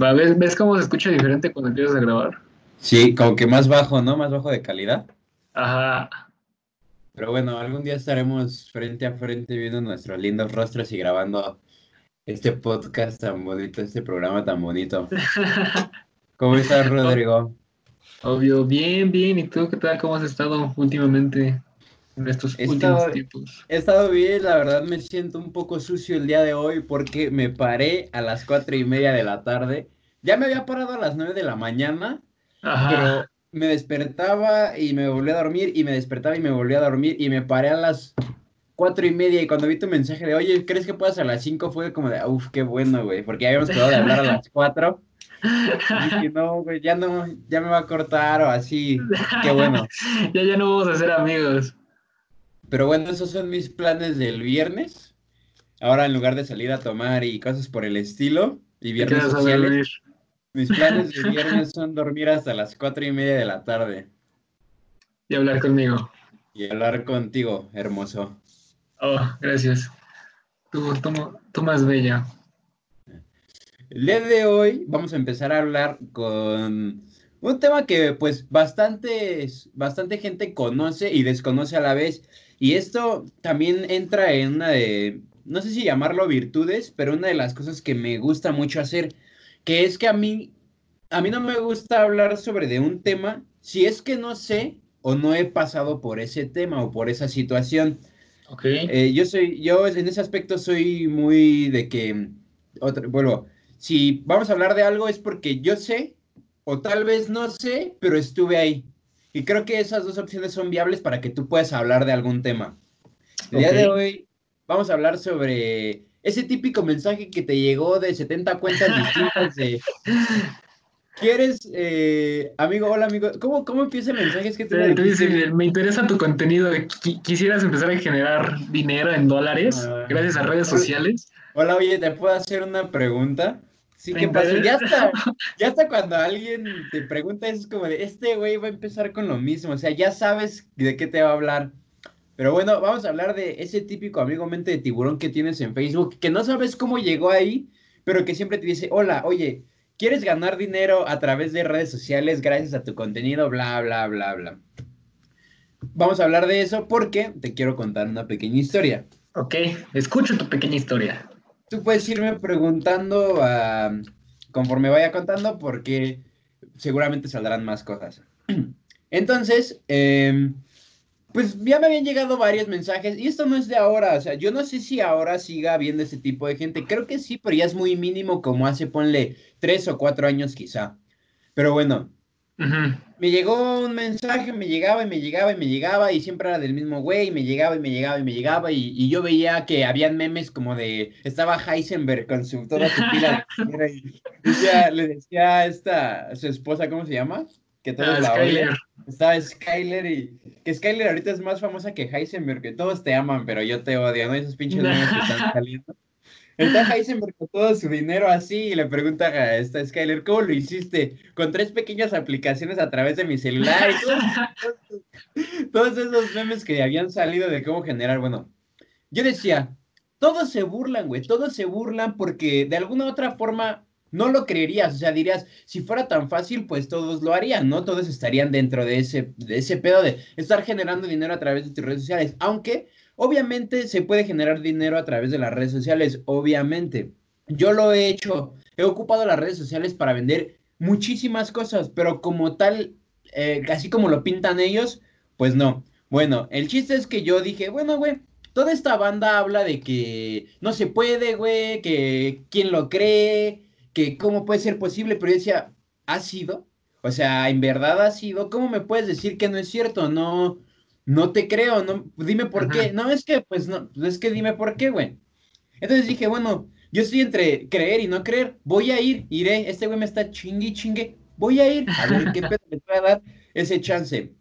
Va, ¿ves, ¿Ves cómo se escucha diferente cuando empiezas a grabar? Sí, como que más bajo, ¿no? Más bajo de calidad. Ajá. Pero bueno, algún día estaremos frente a frente viendo nuestros lindos rostros y grabando este podcast tan bonito, este programa tan bonito. ¿Cómo estás, Rodrigo? Obvio, bien, bien. ¿Y tú qué tal? ¿Cómo has estado últimamente en estos He últimos estado- tiempos? He estado bien, la verdad me siento un poco sucio el día de hoy porque me paré a las cuatro y media de la tarde. Ya me había parado a las nueve de la mañana, Ajá. pero me despertaba y me volví a dormir y me despertaba y me volví a dormir y me paré a las cuatro y media y cuando vi tu mensaje de, oye, ¿crees que puedas a las cinco? Fue como de, uff, qué bueno, güey, porque ya habíamos quedado de hablar a las cuatro. Y dije, no, güey, ya no, ya me va a cortar o así, qué bueno. ya, ya no vamos a ser amigos. Pero bueno, esos son mis planes del viernes. Ahora en lugar de salir a tomar y cosas por el estilo y viernes sociales, mis planes de viernes son dormir hasta las cuatro y media de la tarde Y hablar conmigo. y hablar contigo, hermoso. Oh, gracias. Tú, tú, tú más bella. El día de hoy vamos a empezar a hablar con un tema que pues bastante, bastante gente conoce y desconoce a la vez. Y esto también entra en una de, no sé si llamarlo virtudes, pero una de las cosas que me gusta mucho hacer, que es que a mí, a mí no me gusta hablar sobre de un tema si es que no sé o no he pasado por ese tema o por esa situación. Ok. Eh, yo soy, yo en ese aspecto soy muy de que, otra, vuelvo, si vamos a hablar de algo es porque yo sé, o tal vez no sé, pero estuve ahí. Y creo que esas dos opciones son viables para que tú puedas hablar de algún tema. El día de hoy vamos a hablar sobre ese típico mensaje que te llegó de 70 cuentas distintas de... ¿Quieres, eh, amigo, hola amigo? ¿Cómo, cómo empieza el mensaje? Es que tú me Tú dices, me interesa tu contenido. Qui- ¿Quisieras empezar a generar dinero en dólares Ah. gracias a redes sociales? Hola, oye, ¿te puedo hacer una pregunta? Sí, Me ¿qué pasa? Ya hasta, ya hasta cuando alguien te pregunta es como de, este güey va a empezar con lo mismo, o sea, ya sabes de qué te va a hablar. Pero bueno, vamos a hablar de ese típico amigo mente de tiburón que tienes en Facebook, que no sabes cómo llegó ahí, pero que siempre te dice, hola, oye, ¿quieres ganar dinero a través de redes sociales gracias a tu contenido? Bla, bla, bla, bla. Vamos a hablar de eso porque te quiero contar una pequeña historia. Ok, escucho tu pequeña historia. Tú puedes irme preguntando conforme vaya contando porque seguramente saldrán más cosas. Entonces, em, pues ya me habían llegado varios mensajes y esto no es de ahora, o sea, yo no sé si ahora siga habiendo este tipo de gente, creo que sí, pero ya es muy mínimo como hace, ponle, tres o cuatro años quizá. Pero bueno, Me llegó un mensaje, me llegaba y me llegaba y me llegaba y siempre era del mismo güey, y me llegaba y me llegaba y me llegaba y, y yo veía que habían memes como de, estaba Heisenberg con su, toda su pila de y decía- le decía a esta, su esposa, ¿cómo se llama? Que todos Ah, la Skyler. Estaba Skyler y que Skyler ahorita es más famosa que Heisenberg, que todos te aman, pero yo te odio, ¿no? Esos pinches memes que están saliendo. Está Heisenberg con todo su dinero así y le pregunta a esta Skyler, ¿cómo lo hiciste? Con tres pequeñas aplicaciones a través de mi celular y todos esos memes que habían salido de cómo generar, bueno, yo decía, todos se burlan, güey, todos se burlan porque de alguna u otra forma no lo creerías, o sea, dirías, si fuera tan fácil, pues todos lo harían, ¿no? Todos estarían dentro de ese, de ese pedo de estar generando dinero a través de tus redes sociales, aunque obviamente se puede generar dinero a través de las redes sociales, obviamente. Yo lo he hecho, he ocupado las redes sociales para vender muchísimas cosas, pero como tal, eh, así como lo pintan ellos, pues no. Bueno, el chiste es que yo dije, bueno, güey, toda esta banda habla de que no se puede, güey, que quién lo cree, que cómo puede ser posible, pero yo decía, ¿ha sido? O sea, ¿en verdad ha sido? ¿Cómo me puedes decir que no es cierto? No, no te creo, no, dime por Ajá. qué. No, es que, pues no, es que dime por qué, güey. Entonces dije, bueno, yo estoy entre creer y no creer, voy a ir, iré, este güey me está chingue chingue, voy a ir, a ver qué pedo me puede a dar ese chance.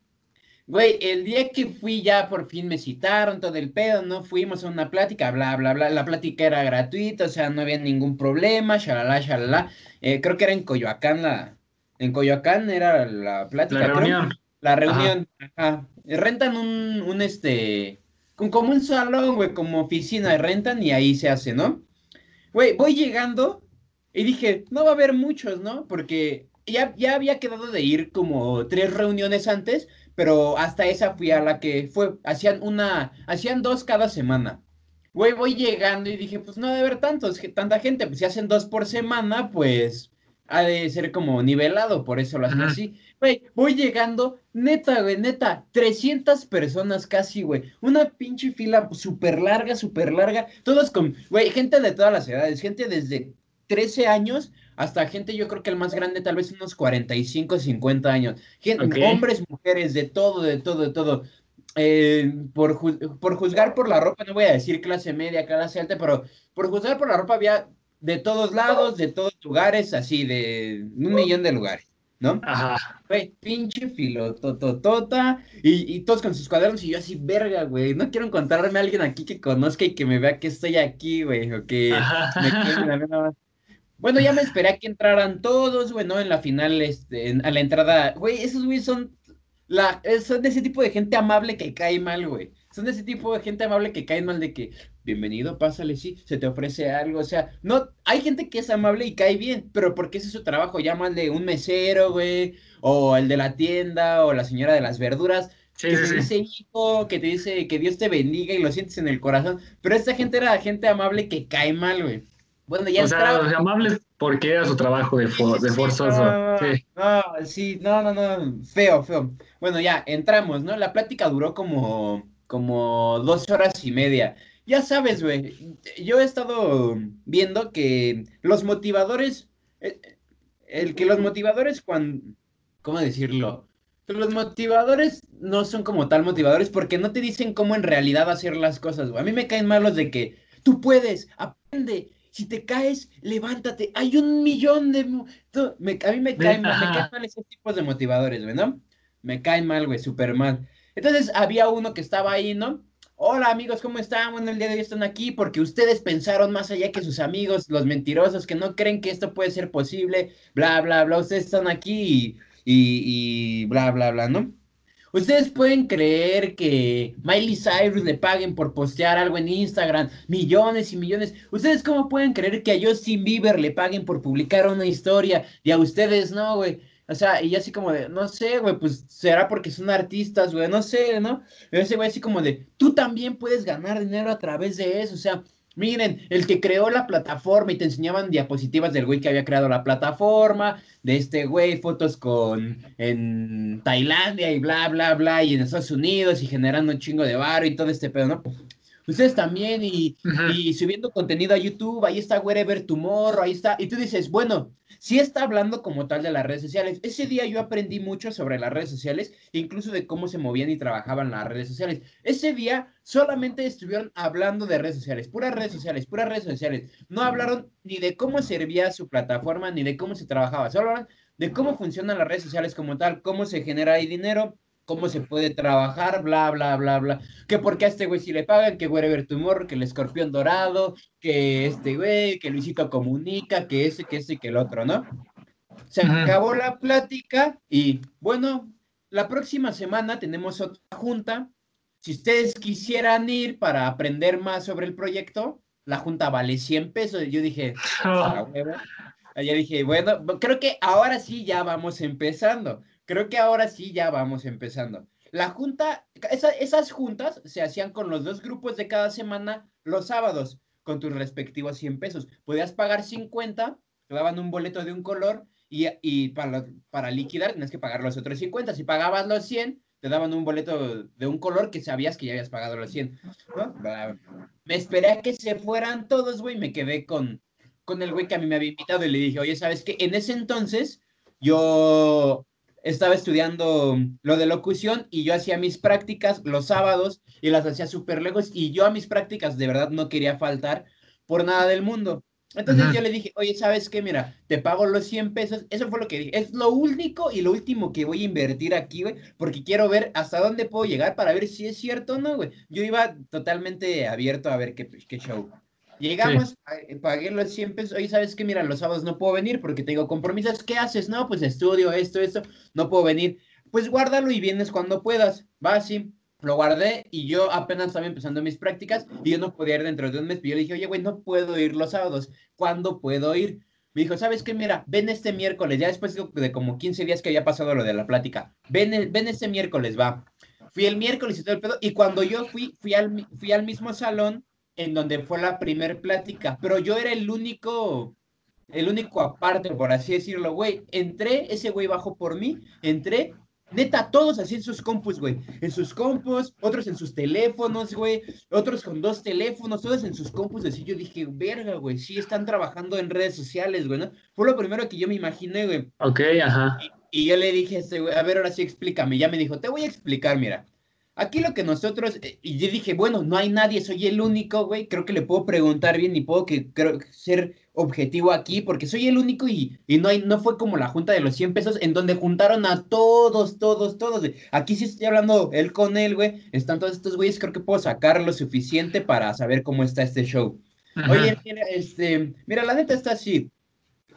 Güey, el día que fui ya por fin me citaron todo el pedo, ¿no? Fuimos a una plática, bla, bla, bla. La plática era gratuita, o sea, no había ningún problema, shalala, shalala. Eh, creo que era en Coyoacán la... En Coyoacán era la plática. La creo. reunión. La reunión, ajá. Rentan un, un este, como un salón, güey, como oficina, rentan y ahí se hace, ¿no? Güey, voy llegando Y dije, no va a haber muchos, ¿no? Porque ya, ya había quedado de ir como tres reuniones antes, pero hasta esa fui a la que fue, hacían una, hacían dos cada semana. Güey, voy llegando y dije, pues no debe haber tantos, tanta gente, pues si hacen dos por semana, pues ha de ser como nivelado, por eso lo hacen así. Güey, voy llegando, neta, güey, neta, 300 personas casi, güey. Una pinche fila súper larga, súper larga. Todos con, güey, gente de todas las edades, gente desde 13 años hasta gente, yo creo que el más grande, tal vez unos 45, 50 años. Gente, Hombres, mujeres, de todo, de todo, de todo. Eh, por, por juzgar por la ropa, no voy a decir clase media, clase alta, pero por juzgar por la ropa había de todos lados, de todos lugares, así, de un millón de lugares, ¿no? Ajá. Güey, pinche filo, tototota, y, y todos con sus cuadernos, y yo así, verga, güey, no quiero encontrarme a alguien aquí que conozca y que me vea que estoy aquí, güey, o que me quede más. Bueno, ya me esperé a que entraran todos, güey, ¿no? En la final, este, a la entrada, güey, esos güey son, la, son de ese tipo de gente amable que cae mal, güey. Son ese tipo de gente amable que cae mal de que, bienvenido, pásale, sí, se te ofrece algo, o sea, no, hay gente que es amable y cae bien, pero porque ese es su trabajo, de un mesero, güey, o el de la tienda, o la señora de las verduras, que te dice hijo, que te dice que Dios te bendiga y lo sientes en el corazón, pero esta gente era gente amable que cae mal, güey. Bueno, ya o sea, amables porque era su trabajo de, de forzoso. No, sí. no, sí, no, no, no, feo, feo. Bueno, ya, entramos, ¿no? La plática duró como, como dos horas y media. Ya sabes, güey, yo he estado viendo que los motivadores, eh, el, que los motivadores cuando, ¿cómo decirlo? Los motivadores no son como tal motivadores porque no te dicen cómo en realidad hacer las cosas, güey. A mí me caen mal los de que tú puedes, aprende, si te caes, levántate. Hay un millón de... Me, a mí me caen mal, me caen mal esos tipos de motivadores, güey, ¿no? Me caen mal, güey, súper mal. Entonces había uno que estaba ahí, ¿no? Hola amigos, ¿cómo están? Bueno, el día de hoy están aquí porque ustedes pensaron más allá que sus amigos, los mentirosos que no creen que esto puede ser posible, bla, bla, bla. Ustedes están aquí y, y bla, bla, bla, ¿no? ¿Ustedes pueden creer que Miley Cyrus le paguen por postear algo en Instagram millones y millones? ¿Ustedes cómo pueden creer que a Justin Bieber le paguen por publicar una historia y a ustedes no, güey? O sea, y así como de, no sé, güey, pues será porque son artistas, güey, no sé, ¿no? ese güey así como de, tú también puedes ganar dinero a través de eso, o sea, Miren, el que creó la plataforma y te enseñaban diapositivas del güey que había creado la plataforma, de este güey, fotos con en Tailandia y bla, bla, bla, y en Estados Unidos y generando un chingo de barro y todo este pedo, ¿no? Ustedes también y, y subiendo contenido a YouTube, ahí está Wherever Tomorrow, ahí está, y tú dices, bueno, sí está hablando como tal de las redes sociales. Ese día yo aprendí mucho sobre las redes sociales, incluso de cómo se movían y trabajaban las redes sociales. Ese día solamente estuvieron hablando de redes sociales, puras redes sociales, puras redes sociales. No hablaron ni de cómo servía su plataforma, ni de cómo se trabajaba. Solo hablaron de cómo funcionan las redes sociales como tal, cómo se genera ahí dinero, cómo se puede trabajar, bla, bla, bla, bla. Que porque a este güey si le pagan, que Wherever Tumor, que el escorpión dorado, que este güey, que Luisito comunica, que ese, que ese que el otro, ¿no? Se acabó la plática y bueno, la próxima semana tenemos otra junta. Si ustedes quisieran ir para aprender más sobre el proyecto, la junta vale 100 pesos. Yo dije, ya dije, bueno, creo que ahora sí ya vamos empezando. Creo que ahora sí ya vamos empezando. La junta, esas juntas se hacían con los dos grupos de cada semana los sábados, con tus respectivos 100 pesos. Podías pagar 50, te daban un boleto de un color y, y para, para liquidar tenías que pagar los otros 50. Si pagabas los 100, te daban un boleto de un color que sabías que ya habías pagado los 100. Me esperé a que se fueran todos, güey, me quedé con, con el güey que a mí me había invitado y le dije, oye, ¿sabes qué? En ese entonces yo estaba estudiando lo de locución y yo hacía mis prácticas los sábados y las hacía súper lejos y yo a mis prácticas de verdad no quería faltar por nada del mundo. Entonces yo le dije, oye, ¿sabes qué? Mira, te pago los 100 pesos. Eso fue lo que dije. Es lo único y lo último que voy a invertir aquí, güey, porque quiero ver hasta dónde puedo llegar para ver si es cierto o no, güey. Yo iba totalmente abierto a ver qué, qué show. Llegamos, eh, pagué los 100 pesos. Oye, ¿sabes qué? Mira, los sábados no puedo venir porque tengo compromisos. ¿Qué haces? No, pues estudio esto, esto. No puedo venir. Pues guárdalo y vienes cuando puedas. Va así. Lo guardé y yo apenas estaba empezando mis prácticas y yo no podía ir dentro de un mes. Pero yo le dije, oye, güey, no puedo ir los sábados. ¿Cuándo puedo ir? Me dijo, ¿sabes qué? Mira, ven este miércoles, ya después de como 15 días que había pasado lo de la plática. Ven, ven este miércoles, va. Fui el miércoles y todo el pedo. Y cuando yo fui, fui al, fui al mismo salón en donde fue la primer plática. Pero yo era el único, el único aparte, por así decirlo, güey. Entré, ese güey bajó por mí, entré Neta, todos así en sus compus, güey. En sus compus, otros en sus teléfonos, güey. Otros con dos teléfonos, todos en sus compus. Así yo dije, verga, güey, sí están trabajando en redes sociales, güey, ¿no? Fue lo primero que yo me imaginé, güey. Ok, ajá. Y, yo le dije a este güey, a ver, ahora sí explícame. Ya me dijo, te voy a explicar, mira. Aquí lo que nosotros, eh, y yo dije, bueno, no hay nadie, soy el único, güey, creo que le puedo preguntar bien y puedo que, creo, ser objetivo aquí, porque soy el único y, y no, hay, no fue como la junta de los 100 pesos en donde juntaron a todos, todos, todos. Aquí sí estoy hablando él con él, güey, están todos estos güeyes, creo que puedo sacar lo suficiente para saber cómo está este show. Oye, mira, este, mira, la neta está así.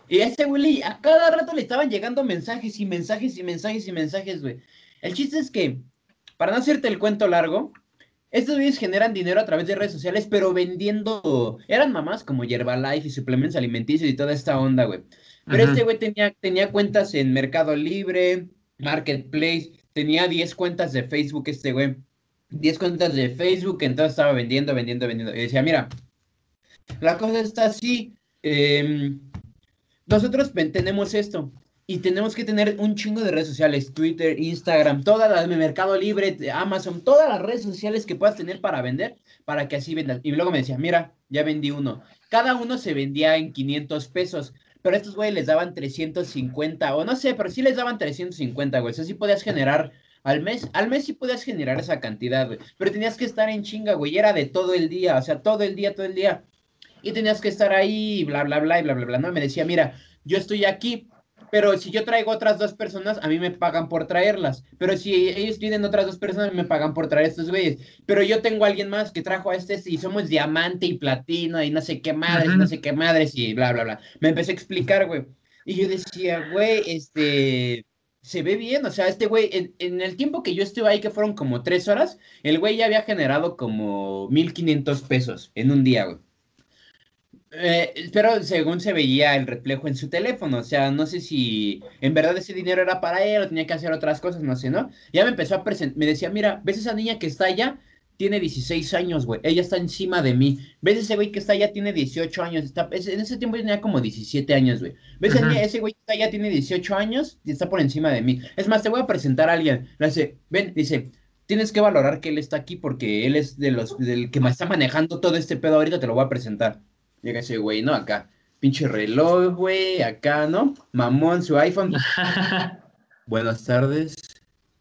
Y ese güey, a cada rato le estaban llegando mensajes y mensajes y mensajes y mensajes, güey. El chiste es que para no hacerte el cuento largo, estos güeyes generan dinero a través de redes sociales, pero vendiendo. Eran mamás como Herbalife y suplementos alimenticios y toda esta onda, güey. Pero este güey tenía, tenía cuentas en Mercado Libre, Marketplace, tenía 10 cuentas de Facebook, este güey. 10 cuentas de Facebook, entonces estaba vendiendo, vendiendo, vendiendo. Y decía, mira, la cosa está así. Em, nosotros tenemos esto y tenemos que tener un chingo de redes sociales, Twitter, Instagram, todas las de Mercado Libre, Amazon, todas las redes sociales que puedas tener para vender, para que así vendas. Y luego me decía, mira, ya vendí uno. Cada uno se vendía en 500 pesos, pero estos güeyes les daban 350, o no sé, pero sí les daban 350, güey. O sea, sí podías generar al mes, al mes sí podías generar esa cantidad, güey. Pero tenías que estar en chinga, güey. Era de todo el día, o sea, todo el día, todo el día. Y tenías que estar ahí, bla, bla, bla, y bla, bla, bla. No, me decía, mira, yo estoy aquí, pero si yo traigo otras dos personas, a mí me pagan por traerlas. Pero si ellos tienen otras dos personas, me pagan por traer estos güeyes. Pero yo tengo a alguien más que trajo a este y somos diamante y platino y no sé qué madres, no sé qué madres y bla, bla, bla. Me empecé a explicar, güey. Y yo decía, güey, este, se ve bien, o sea, este güey, en, en, el tiempo que yo estuve ahí, que fueron como tres horas, el güey ya había generado como 1500 pesos en un día, güey. Eh, pero según se veía el reflejo en su teléfono, o sea, no sé si en verdad ese dinero era para él o tenía que hacer otras cosas, no sé, ¿no? Ya me empezó a presentar, me decía, mira, ¿ves esa niña que está allá? Tiene 16 años, güey, ella está encima de mí. ¿Ves ese güey que está allá? Tiene 18 años, está, en ese tiempo tenía como 17 años, güey. ¿Ves ese güey que está allá? Tiene 18 años y está por encima de mí. Es más, te voy a presentar a alguien. Le dice, ven, dice, tienes que valorar que él está aquí porque él es de los, del que me está manejando todo este pedo ahorita, te lo voy a presentar. Llega ese güey, ¿no? Acá, pinche reloj, güey, acá, ¿no? Mamón, su iPhone. Buenas tardes.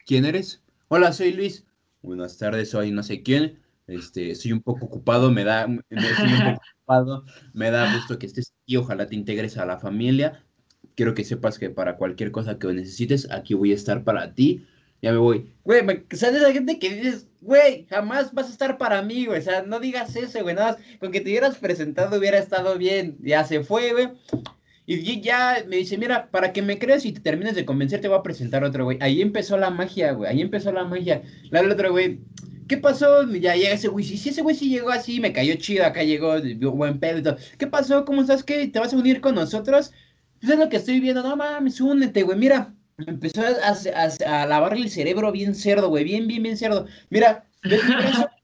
¿Quién eres? Hola, soy Luis. Buenas tardes, soy no sé quién. Este, estoy un poco ocupado, me da, me, estoy un poco ocupado, me da gusto que estés aquí, ojalá te integres a la familia. Quiero que sepas que para cualquier cosa que necesites, aquí voy a estar para ti ya me voy. Güey, ¿sabes esa gente que dices, güey, jamás vas a estar para mí, güey? O sea, no digas eso, güey, nada más, con que te hubieras presentado hubiera estado bien. Ya se fue, güey. Y ya me dice, mira, para que me creas y te termines de convencer, te voy a presentar otro, güey. Ahí empezó la magia, güey. Ahí empezó la magia. La otro, güey. ¿Qué pasó? Ya llega ese güey. Si ese güey sí llegó así, me cayó chido, acá llegó, buen pedo y todo. ¿Qué pasó? ¿Cómo estás? ¿Qué? ¿Te vas a unir con nosotros? Pues es lo que estoy viendo. No mames, únete, güey. Mira, empezó a, lavarle el cerebro bien cerdo, güey, bien, bien, bien cerdo. Mira, ¿ves mi brazo?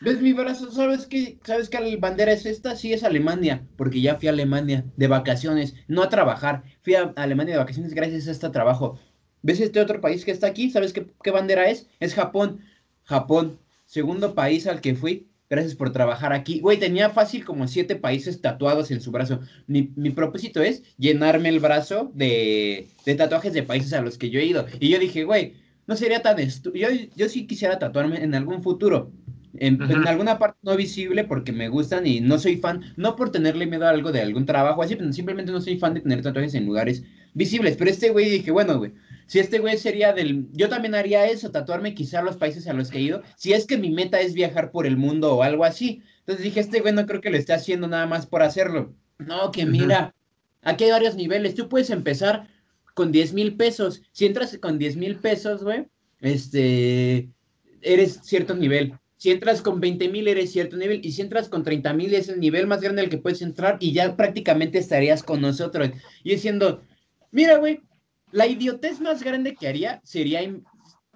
¿Ves mi brazo? ¿Sabes qué? ¿Sabes qué bandera es esta? Sí, es Alemania, porque ya fui a Alemania de vacaciones, no a trabajar. Fui a Alemania de vacaciones gracias a este trabajo. ¿Ves este otro país que está aquí? ¿Sabes qué, qué bandera es? Es Japón. Japón, segundo país al que fui Gracias por trabajar aquí. Güey, tenía fácil como siete países tatuados en su brazo. Mi, propósito es llenarme el brazo de, tatuajes de países a los que yo he ido. Y yo dije, güey, no sería tan estúpido. Yo, yo sí quisiera tatuarme en algún futuro. En, alguna parte no visible porque me gustan y no soy fan, no por tenerle miedo a algo de algún trabajo así, simplemente no soy fan de tener tatuajes en lugares visibles. Pero este güey dije, bueno, güey, si este güey sería del... Yo también haría eso, tatuarme quizá los países a los que he ido, si es que mi meta es viajar por el mundo o algo así. Entonces dije, este güey no creo que lo esté haciendo nada más por hacerlo. No, que mira, aquí hay varios niveles. Tú puedes empezar con 10 mil pesos. Si entras con 10 mil pesos, güey, este, eres cierto nivel. si entras con 20 mil eres cierto nivel y si entras con 30 mil es el nivel más grande al que puedes entrar y ya prácticamente estarías con nosotros. Y diciendo, mira, güey, la idiotez más grande que haría sería,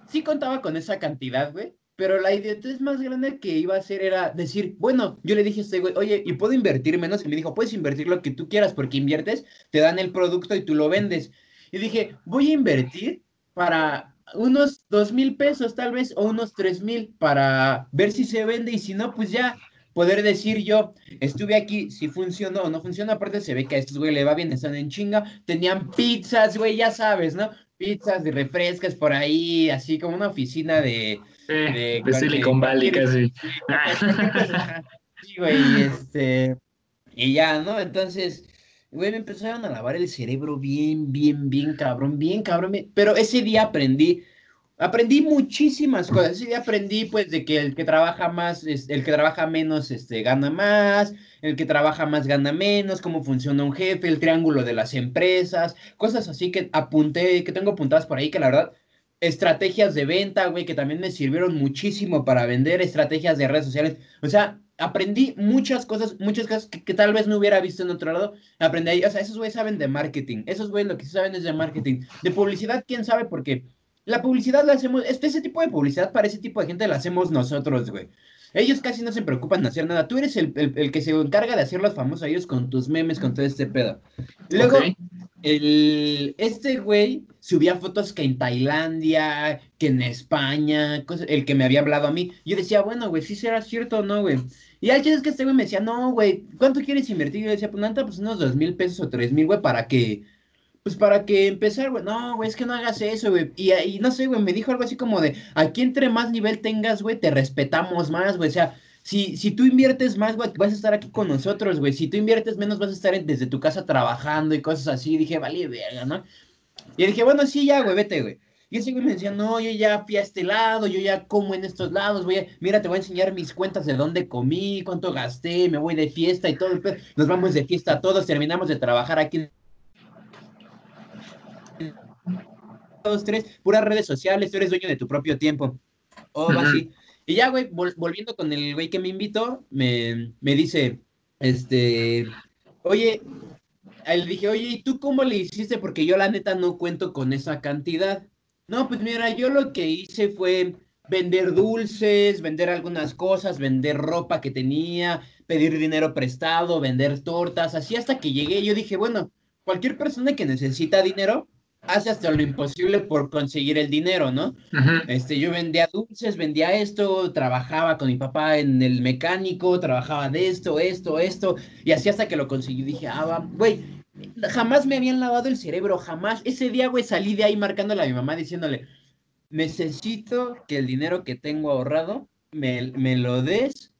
sí contaba con esa cantidad, güey, pero la idiotez más grande que iba a hacer era decir, bueno, yo le dije a este güey, oye, ¿y puedo invertir menos? Y me dijo, puedes invertir lo que tú quieras porque inviertes, te dan el producto y tú lo vendes. Y dije, voy a invertir para unos dos mil pesos tal vez o unos tres mil para ver si se vende y si no, pues ya poder decir yo, estuve aquí, si funcionó o no funcionó, aparte se ve que a estos güey le va bien, están en chinga, tenían pizzas, güey, ya sabes, ¿no? Pizzas de refrescas por ahí, así como una oficina de... de, de Silicon Valley casi. Sí, güey, este... Y ya, ¿no? Entonces, Güey, me empezaron a lavar el cerebro bien, bien, bien cabrón, bien cabrón. Pero ese día aprendí, aprendí muchísimas cosas. Día aprendí, pues, de que el que trabaja más, el que trabaja menos, este, gana más, el que trabaja más gana menos, cómo funciona un jefe, el triángulo de las empresas, cosas así que apunté, que tengo apuntadas por ahí, que la verdad, estrategias de venta, güey, que también me sirvieron muchísimo para vender, estrategias de redes sociales. O sea, aprendí muchas cosas, muchas cosas que, tal vez no hubiera visto en otro lado. Aprendí o sea, esos güeyes saben de marketing, esos güeyes lo que saben es de marketing. De publicidad, quién sabe, porque la publicidad la hacemos, este, ese tipo de publicidad para ese tipo de gente la hacemos nosotros, güey. Ellos casi no se preocupan de hacer nada. Tú eres el, el, que se encarga de hacer los famosos a ellos con tus memes, con todo este pedo. Luego, el, este güey subía fotos que en Tailandia, que en España, el que me había hablado a mí. Yo decía, bueno, güey, si será cierto o no, güey. Y al es que este güey me decía, no, güey, ¿cuánto quieres invertir? Yo decía, pues nada, pues unos dos mil pesos o tres mil, güey, para que, pues para que empezar, güey. No, güey, es que no hagas eso, güey. Y, y no sé, güey, me dijo algo así como de, aquí entre más nivel tengas, güey, te respetamos más, güey. O sea, si, tú inviertes más, güey, vas a estar aquí con nosotros, güey. Si tú inviertes menos, vas a estar desde tu casa trabajando y cosas así. Dije, vale, verga, ¿no? Y dije, bueno, sí, ya, güey, vete, güey. Y ese güey me decía, no, yo ya fui a este lado, yo ya como en estos lados, voy mira, te voy a enseñar mis cuentas de dónde comí, cuánto gasté, me voy de fiesta y todo. Nos vamos de fiesta todos, terminamos de trabajar aquí. Dos, tres, puras redes sociales, tú eres dueño de tu propio tiempo. Así. Y ya, güey, volviendo con el güey que me invitó, me, me dice, este, oye, le dije, oye, ¿y tú cómo le hiciste? Porque yo la neta no cuento con esa cantidad. No, pues mira, yo lo que hice fue vender dulces, vender algunas cosas, vender ropa que tenía, pedir dinero prestado, vender tortas, así hasta que llegué. Yo dije, bueno, cualquier persona que necesita dinero, hace hasta lo imposible por conseguir el dinero, ¿no? Este, yo vendía dulces, vendía esto, trabajaba con mi papá en el mecánico, trabajaba de esto, esto, esto, y así hasta que lo conseguí. Dije, ah, güey, jamás me habían lavado el cerebro, jamás. Ese día, güey, salí de ahí marcándole a mi mamá diciéndole, necesito que el dinero que tengo ahorrado me, me lo des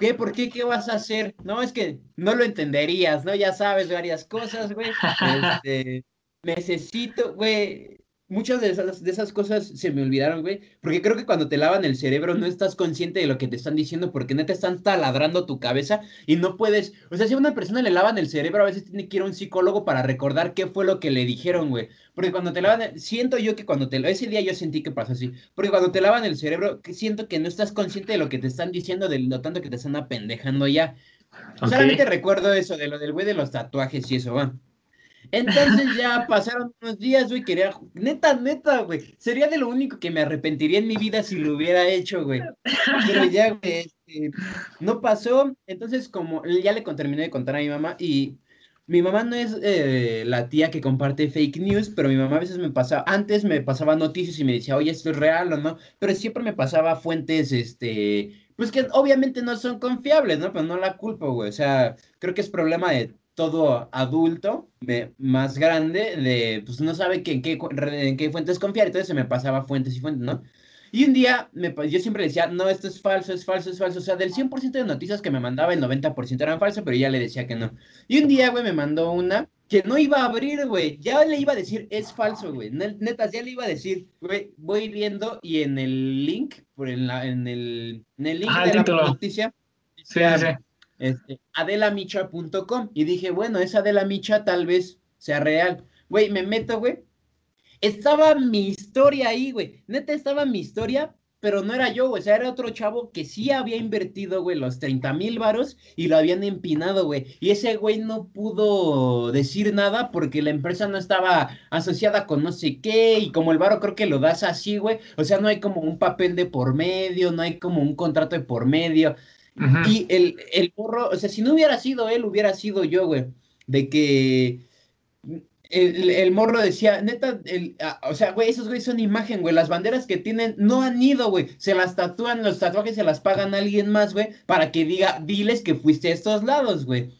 ¿Qué? ¿Por qué? ¿Qué vas a hacer? No, es que no lo entenderías, ¿no? Ya sabes varias cosas, güey. Este, necesito, güey, muchas de esas, de esas cosas se me olvidaron, güey, porque creo que cuando te lavan el cerebro no estás consciente de lo que te están diciendo porque neta están taladrando tu cabeza y no puedes, o sea, si a una persona le lavan el cerebro a veces tiene que ir a un psicólogo para recordar qué fue lo que le dijeron, güey, porque cuando te lavan, siento yo que cuando te, ese día yo sentí que pasó así, porque cuando te lavan el cerebro, siento que no estás consciente de lo que te están diciendo, de lo tanto que te están apendejando ya. Solamente recuerdo eso, de lo del güey de los tatuajes y eso, va. Entonces ya pasaron unos días, güey, quería, neta, neta, güey, sería de lo único que me arrepentiría en mi vida si lo hubiera hecho, güey. Pero ya, güey, este, no pasó, entonces como ya le terminé de contar a mi mamá y mi mamá no es eh, la tía que comparte fake news, pero mi mamá a veces me pasaba, antes me pasaba noticias y me decía, oye, esto es real o no, pero siempre me pasaba fuentes, este, pues que obviamente no son confiables, ¿no? Pero no la culpo, güey, o sea, creo que es problema de todo adulto más grande de, pues no sabe que, en, qué, en qué fuentes confiar, entonces se me pasaba fuentes y fuentes, ¿no? Y un día me, yo siempre decía, no, esto es falso, es falso, es falso. O sea, del 100% de noticias que me mandaba, el 90% eran falsas, pero ya le decía que no. Y un día, güey, me mandó una que no iba a abrir, güey. Ya le iba a decir, es falso, güey. Netas, ya le iba a decir, güey, voy viendo y en el link, por en, la, en, el, en el link de la noticia, sí, sí este, adelamicha.com. Y dije, bueno, esa Adelamicha tal vez sea real. Güey, me meto, güey. Estaba mi historia ahí, güey. Neta, estaba mi historia, pero no era yo, güey. O sea, era otro chavo que sí había invertido, güey, los 30 mil varos y lo habían empinado, güey. Y ese güey no pudo decir nada porque la empresa no estaba asociada con no sé qué. Y como el varo creo que lo das así, güey. O sea, no hay como un papel de por medio, no hay como un contrato de por medio. Y el, el burro, o sea, si no hubiera sido él, hubiera sido yo, güey. De que el, morro decía, neta, el, o sea, güey, esos güeyes son imagen, güey. Las banderas que tienen no han ido, güey. Se las tatúan, los tatuajes se las pagan a alguien más, güey, para que diga, diles que fuiste a estos lados, güey.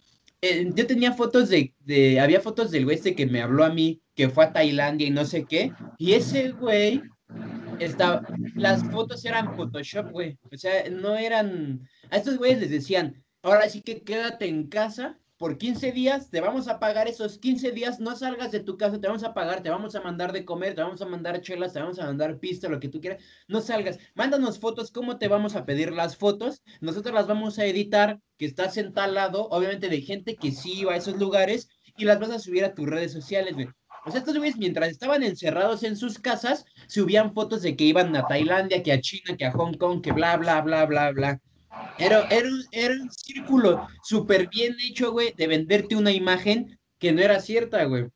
Eh, yo tenía fotos de, de, había fotos del güey este que me habló a mí, que fue a Tailandia y no sé qué. Y ese güey, estaba, las fotos eran Photoshop, güey. O sea, no eran, a estos güeyes les decían, ahora sí que quédate en casa por 15 días, te vamos a pagar esos 15 días, no salgas de tu casa, te vamos a pagar, te vamos a mandar de comer, te vamos a mandar chelas, te vamos a mandar pista, lo que tú quieras, no salgas, mándanos fotos, ¿cómo te vamos a pedir las fotos? Nosotros las vamos a editar, que estás en tal lado, obviamente de gente que sí va a esos lugares, y las vas a subir a tus redes sociales, güey. O sea, estos güeyes, mientras estaban encerrados en sus casas, subían fotos de que iban a Tailandia, que a China, que a Hong Kong, que bla, bla, bla, bla, bla. Era, era, era un círculo súper bien hecho, güey, de venderte una imagen que no era cierta, güey.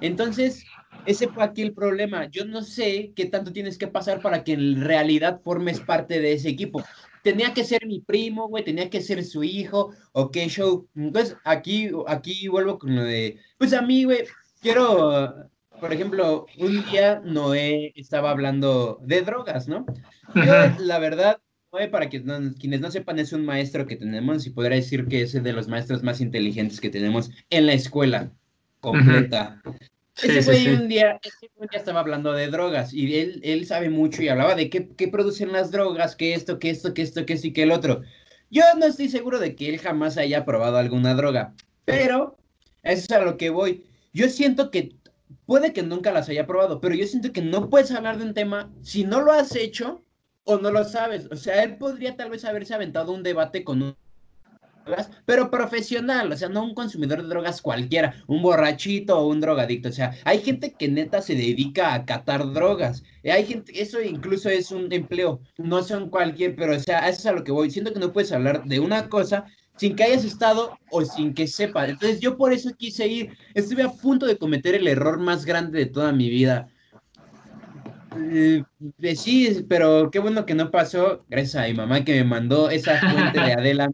Entonces, ese fue aquí el problema. Yo no sé qué tanto tienes que pasar para que en realidad formes parte de ese equipo. Tenía que ser mi primo, güey, tenía que ser su hijo, o qué show. Entonces, aquí, aquí vuelvo con lo de, pues a mí, güey, quiero, por ejemplo, un día Noé estaba hablando de drogas, ¿no? Yo, la verdad, para que quienes no sepan, es un maestro que tenemos y podría decir que es de los maestros más inteligentes que tenemos en la escuela completa. ese fue un día, un día estaba hablando de drogas y él, él sabe mucho y hablaba de qué, qué producen las drogas, qué esto, qué esto, qué esto, qué esto y qué el otro. Yo no estoy seguro de que él jamás haya probado alguna droga, pero eso es a lo que voy. Yo siento que puede que nunca las haya probado, pero yo siento que no puedes hablar de un tema si no lo has hecho o no lo sabes. O sea, él podría tal vez haberse aventado un debate con un pero profesional, o sea, no un consumidor de drogas cualquiera, un borrachito o un drogadicto, o sea, hay gente que neta se dedica a catar drogas, hay gente, eso incluso es un empleo, no son cualquier, pero o sea, eso es a lo que voy, siento que no puedes hablar de una cosa sin que hayas estado o sin que sepa, entonces yo por eso quise ir, estuve a punto de cometer el error más grande de toda mi vida, eh, sí, pero qué bueno que no pasó, gracias a mi mamá que me mandó esa fuente de Adela.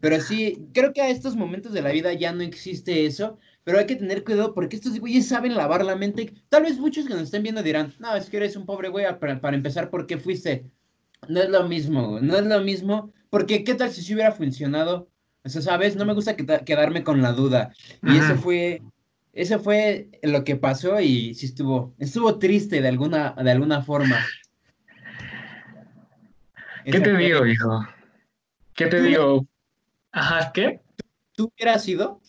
Pero sí, creo que a estos momentos de la vida ya no existe eso, pero hay que tener cuidado porque estos güeyes saben lavar la mente. Tal vez muchos que nos estén viendo dirán, no, es que eres un pobre güey, para, para empezar, ¿por qué fuiste? No es lo mismo, no es lo mismo, porque ¿qué tal si sí hubiera funcionado? O sea, ¿sabes? No me gusta quedarme con la duda. Y eso fue eso fue lo que pasó y sí estuvo, estuvo triste de alguna, de alguna forma. ¿Qué te digo, hijo? ¿Qué te digo? Ajá, ¿qué? ¿Tú hubieras ido?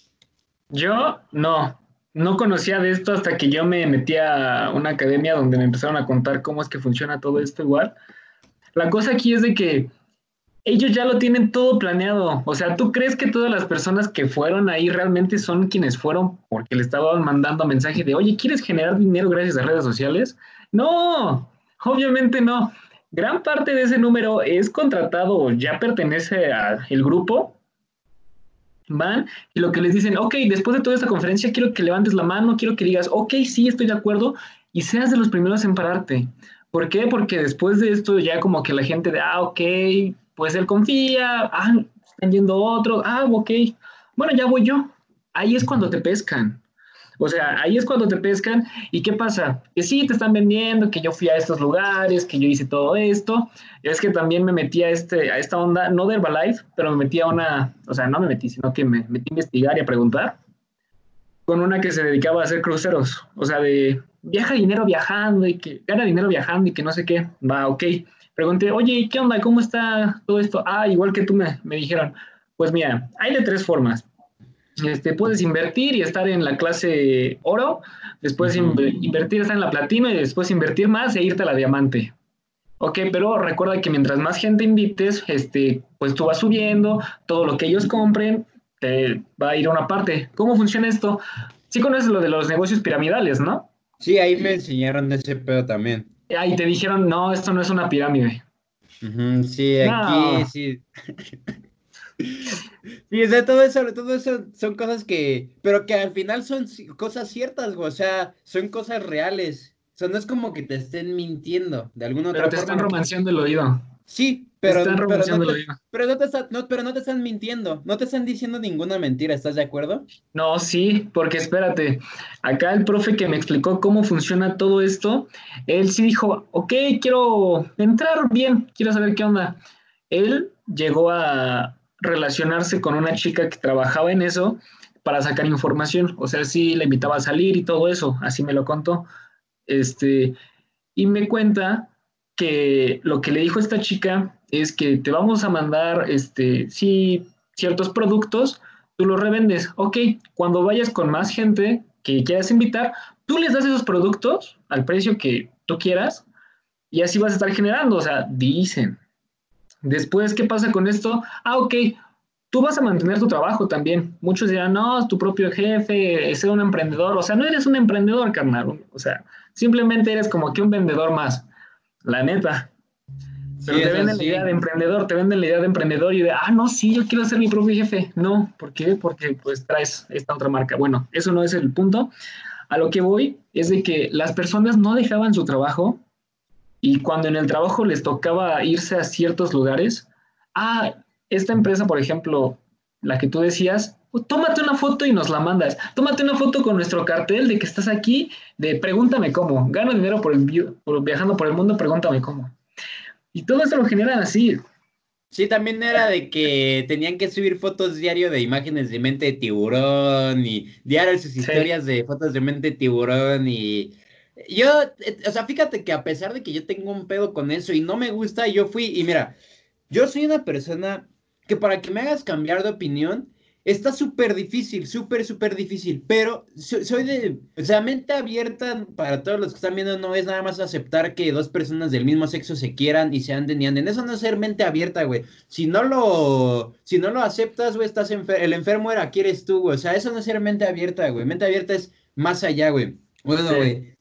Yo no, no conocía de esto hasta que yo me metí a una academia donde me empezaron a contar cómo es que funciona todo esto igual. La cosa aquí es de que ellos ya lo tienen todo planeado. O sea, ¿tú crees que todas las personas que fueron ahí realmente son quienes fueron porque le estaban mandando mensaje de, oye, ¿quieres generar dinero gracias a redes sociales? No, obviamente no. Gran parte de ese número es contratado, ya pertenece al grupo. Van y lo que les dicen, ok, después de toda esta conferencia quiero que levantes la mano, quiero que digas, ok, sí, estoy de acuerdo y seas de los primeros en pararte. ¿Por qué? Porque después de esto ya como que la gente de, ah, ok, pues él confía, ah, están yendo otro, ah, ok, bueno, ya voy yo. Ahí es cuando te pescan. O sea, ahí es cuando te pescan. ¿Y qué pasa? Que sí, te están vendiendo, que yo fui a estos lugares, que yo hice todo esto. Es que también me metí a, este, a esta onda, no de Herbalife, pero me metí a una, o sea, no me metí, sino que me metí a investigar y a preguntar con una que se dedicaba a hacer cruceros. O sea, de viaja dinero viajando y que gana dinero viajando y que no sé qué. Va, ok pregunté, oye, ¿qué onda? ¿Cómo está todo esto? Ah, igual que tú me, me dijeron, pues mira, hay de tres formas. Este, puedes invertir y estar en la clase oro, después invertir, estar en la platino y después invertir más e irte a la diamante. Ok, pero recuerda que mientras más gente invites, este, pues tú vas subiendo, todo lo que ellos compren te va a ir a una parte. ¿Cómo funciona esto? Sí conoces lo de los negocios piramidales, ¿no? Sí, ahí me enseñaron ese pedo también. Ahí te dijeron, no, esto no es una pirámide. sí, aquí sí. Sí, o sea, todo eso, todo eso son cosas que, pero que al final son cosas ciertas, güey, o sea, son cosas reales. O sea, no es como que te estén mintiendo de alguna otra pero te están romanciando el oído. Sí, pero, pero, no te, pero, no te pero no te están mintiendo, no te están diciendo ninguna mentira, ¿estás de acuerdo? No, sí, porque espérate, acá el profe que me explicó cómo funciona todo esto, él sí dijo, ok, quiero entrar bien, quiero saber qué onda. Él llegó a relacionarse con una chica que trabajaba en eso para sacar información, o sea, sí le invitaba a salir y todo eso, así me lo contó. Este, y me cuenta que lo que le dijo esta chica es que te vamos a mandar, este, sí, ciertos productos, tú los revendes. Ok, cuando vayas con más gente que quieras invitar, tú les das esos productos al precio que tú quieras y así vas a estar generando, o sea, dicen. Después, ¿qué pasa con esto? Ah, ok, tú vas a mantener tu trabajo también. Muchos dirán, no, es tu propio jefe, es un emprendedor. O sea, no eres un emprendedor, carnal. O sea, simplemente eres como que un vendedor más. La neta. Pero te venden la idea de emprendedor, te venden la idea de emprendedor y de, ah, no, sí, yo quiero ser mi propio jefe. No, ¿por qué? Porque pues traes esta otra marca. Bueno, eso no es el punto. A lo que voy es de que las personas no dejaban su trabajo y cuando en el trabajo les tocaba irse a ciertos lugares, ah, esta empresa, por ejemplo, la que tú decías, tómate una foto y nos la mandas. Tómate una foto con nuestro cartel de que estás aquí, de pregúntame cómo. Gano dinero por, por viajando por el mundo, pregúntame cómo. Y todo eso lo generan así. Sí, también era de que tenían que subir fotos diario de imágenes de mente de tiburón y diario sus historias de fotos de mente de tiburón y yo, o sea, fíjate que a pesar de que yo tengo un pedo con eso y no me gusta, yo fui y mira, yo soy una persona que para que me hagas cambiar de opinión, Está súper difícil, súper, súper difícil, pero soy de, o sea, mente abierta para todos los que están viendo, no es nada más aceptar que dos personas del mismo sexo se quieran y se anden y anden. Eso no es ser mente abierta, güey. Si no lo, si no lo aceptas, güey, estás el enfermo era, quieres tú, güey. O sea, eso no es ser mente abierta, güey. Mente abierta es más allá, güey. Bueno, güey.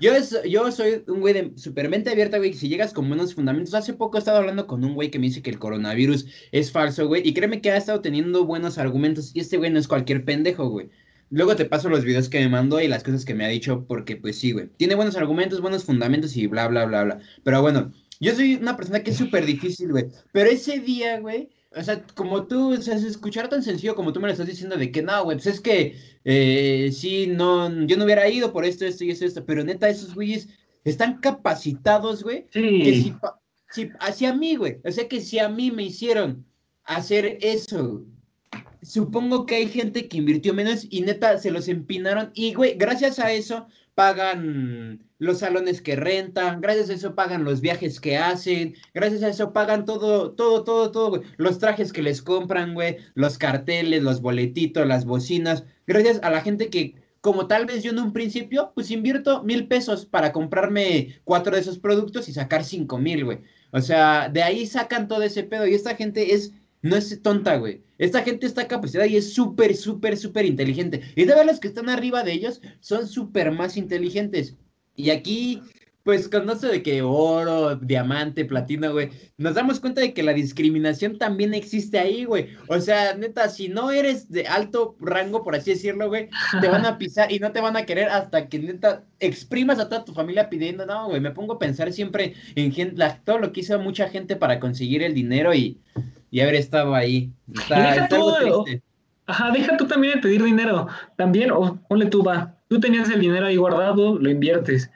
Yo, yo soy un güey de supermente abierta, güey. Si llegas con buenos fundamentos. Hace poco he estado hablando con un güey que me dice que el coronavirus es falso, güey. Y créeme que ha estado teniendo buenos argumentos. Y este güey no es cualquier pendejo, güey. Luego te paso los videos que me mandó y las cosas que me ha dicho. Porque, pues sí, güey. Tiene buenos argumentos, buenos fundamentos y bla, bla, bla, bla. Pero bueno, yo soy una persona que es súper difícil, güey. Pero ese día, güey o sea, como tú, o sea, escuchar tan sencillo como tú me lo estás diciendo de que no, güey, pues es que eh, sí, no, yo no hubiera ido por esto, esto y esto, esto, pero neta, esos güeyes están capacitados, güey, sí. que si, si, hacia mí, güey, o sea, que si a mí me hicieron hacer eso, supongo que hay gente que invirtió menos y neta se los empinaron y, güey, gracias a eso pagan los salones que rentan, gracias a eso pagan los viajes que hacen, gracias a eso pagan todo, todo, todo, todo, güey. Los trajes que les compran, güey, los carteles, los boletitos, las bocinas, gracias a la gente que, como tal vez yo en un principio, pues invierto mil pesos para comprarme cuatro de esos productos y sacar cinco mil, güey. O sea, de ahí sacan todo ese pedo y esta gente es no es tonta, güey. Esta gente está capacitada y es súper, súper, súper inteligente. Y de ver los que están arriba de ellos son súper más inteligentes. Y aquí, pues con esto de que oro, diamante, platino, güey, nos damos cuenta de que la discriminación también existe ahí, güey. O sea, neta, si no eres de alto rango, por así decirlo, güey, te van a pisar y no te van a querer hasta que neta exprimas a toda tu familia pidiendo, no, güey, me pongo a pensar siempre en gente, todo lo que hizo mucha gente para conseguir el dinero y y haber estado ahí. deja tú, Ajá, deja tú también de pedir dinero. También, o ponle tú, va, tú tenías el dinero ahí guardado, lo inviertes.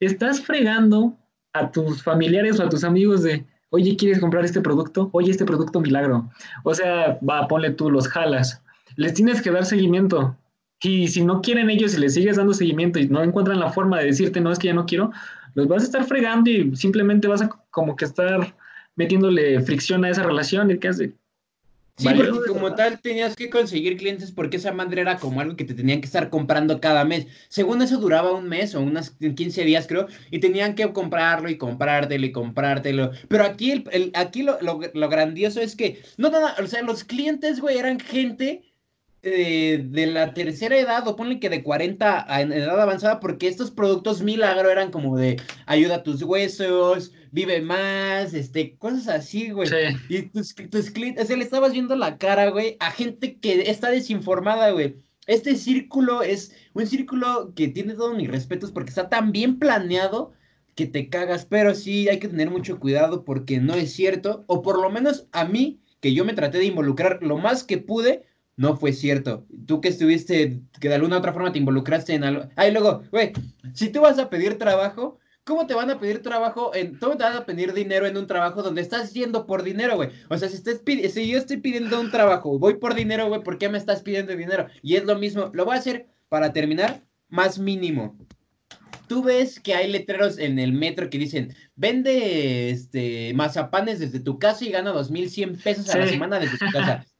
Estás fregando a tus familiares o a tus amigos de, oye, ¿quieres comprar este producto? Oye, este producto milagro. O sea, va, ponle tú, los jalas. Les tienes que dar seguimiento. Y si no quieren ellos y les sigues dando seguimiento y no encuentran la forma de decirte, no, es que ya no quiero, los vas a estar fregando y simplemente vas a como que estar metiéndole fricción a esa relación y qué hace. Sí, porque como tal tenías que conseguir clientes porque esa madre era como algo que te tenían que estar comprando cada mes. Según eso duraba un mes o unas 15 días creo y tenían que comprarlo y comprártelo y comprártelo. Pero aquí, el, aquí lo, lo, grandioso es que, no, no, o sea, los clientes, güey, eran gente de, la tercera edad, o ponle que de 40 a edad avanzada, porque estos productos milagro eran como de ayuda a tus huesos, vive más, este, cosas así, güey. Y tus, tus clientes, o sea, le estabas viendo la cara, güey, a gente que está desinformada, güey. Este círculo es un círculo que tiene todos mis respetos porque está tan bien planeado que te cagas, pero sí hay que tener mucho cuidado porque no es cierto, o por lo menos a mí, que yo me traté de involucrar lo más que pude, no fue cierto. Tú que estuviste, que de alguna u otra forma te involucraste en algo. Ay, luego, güey, si tú vas a pedir trabajo, ¿cómo te van a pedir trabajo en, ¿cómo te van a pedir dinero en un trabajo donde estás yendo por dinero, güey? O sea, si, estás si yo estoy pidiendo un trabajo, voy por dinero, güey, ¿por qué me estás pidiendo dinero? Y es lo mismo, lo voy a hacer para terminar más mínimo tú ves que hay letreros en el metro que dicen, vende este, mazapanes desde tu casa y gana 2.100 pesos a la semana desde tu casa.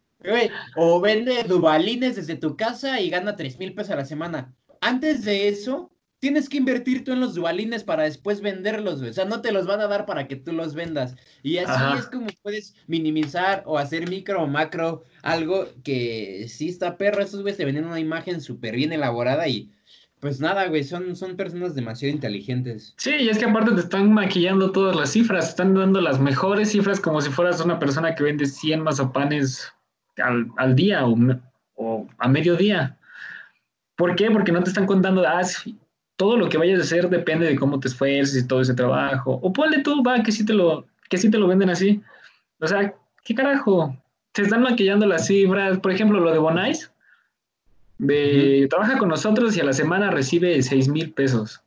o vende dubalines desde tu casa y gana 3.000 pesos a la semana. Antes de eso, tienes que invertir tú en los dubalines para después venderlos, O sea, no te los van a dar para que tú los vendas. Y así es como puedes minimizar o hacer micro o macro algo que sí está perro. Esos güeyes te venden una imagen súper bien elaborada y pues nada, güey, son, son personas demasiado inteligentes. Sí, y es que aparte te están maquillando todas las cifras, están dando las mejores cifras como si fueras una persona que vende 100 mazapanes al, al día o, o, a mediodía. ¿Por qué? Porque no te están contando, ah, todo lo que vayas a hacer depende de cómo te esfuerces y todo ese trabajo. O ponle tú, va, que sí te lo, que sí te lo venden así. O sea, ¿qué carajo? Te están maquillando las cifras. Por ejemplo, lo de Bonais trabaja con nosotros y a la semana recibe 6 mil pesos.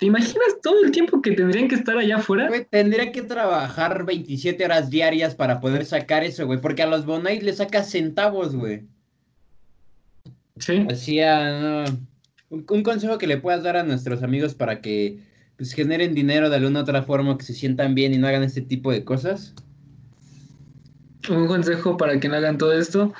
¿Te imaginas todo el tiempo que tendrían que estar allá afuera? tendría que trabajar 27 horas diarias para poder sacar eso, güey. Porque a los Bonais le sacas centavos, güey. Sí. Así un, consejo que le puedas dar a nuestros amigos para que pues, generen dinero de alguna otra forma, que se sientan bien y no hagan este tipo de cosas. Un consejo para que no hagan todo esto,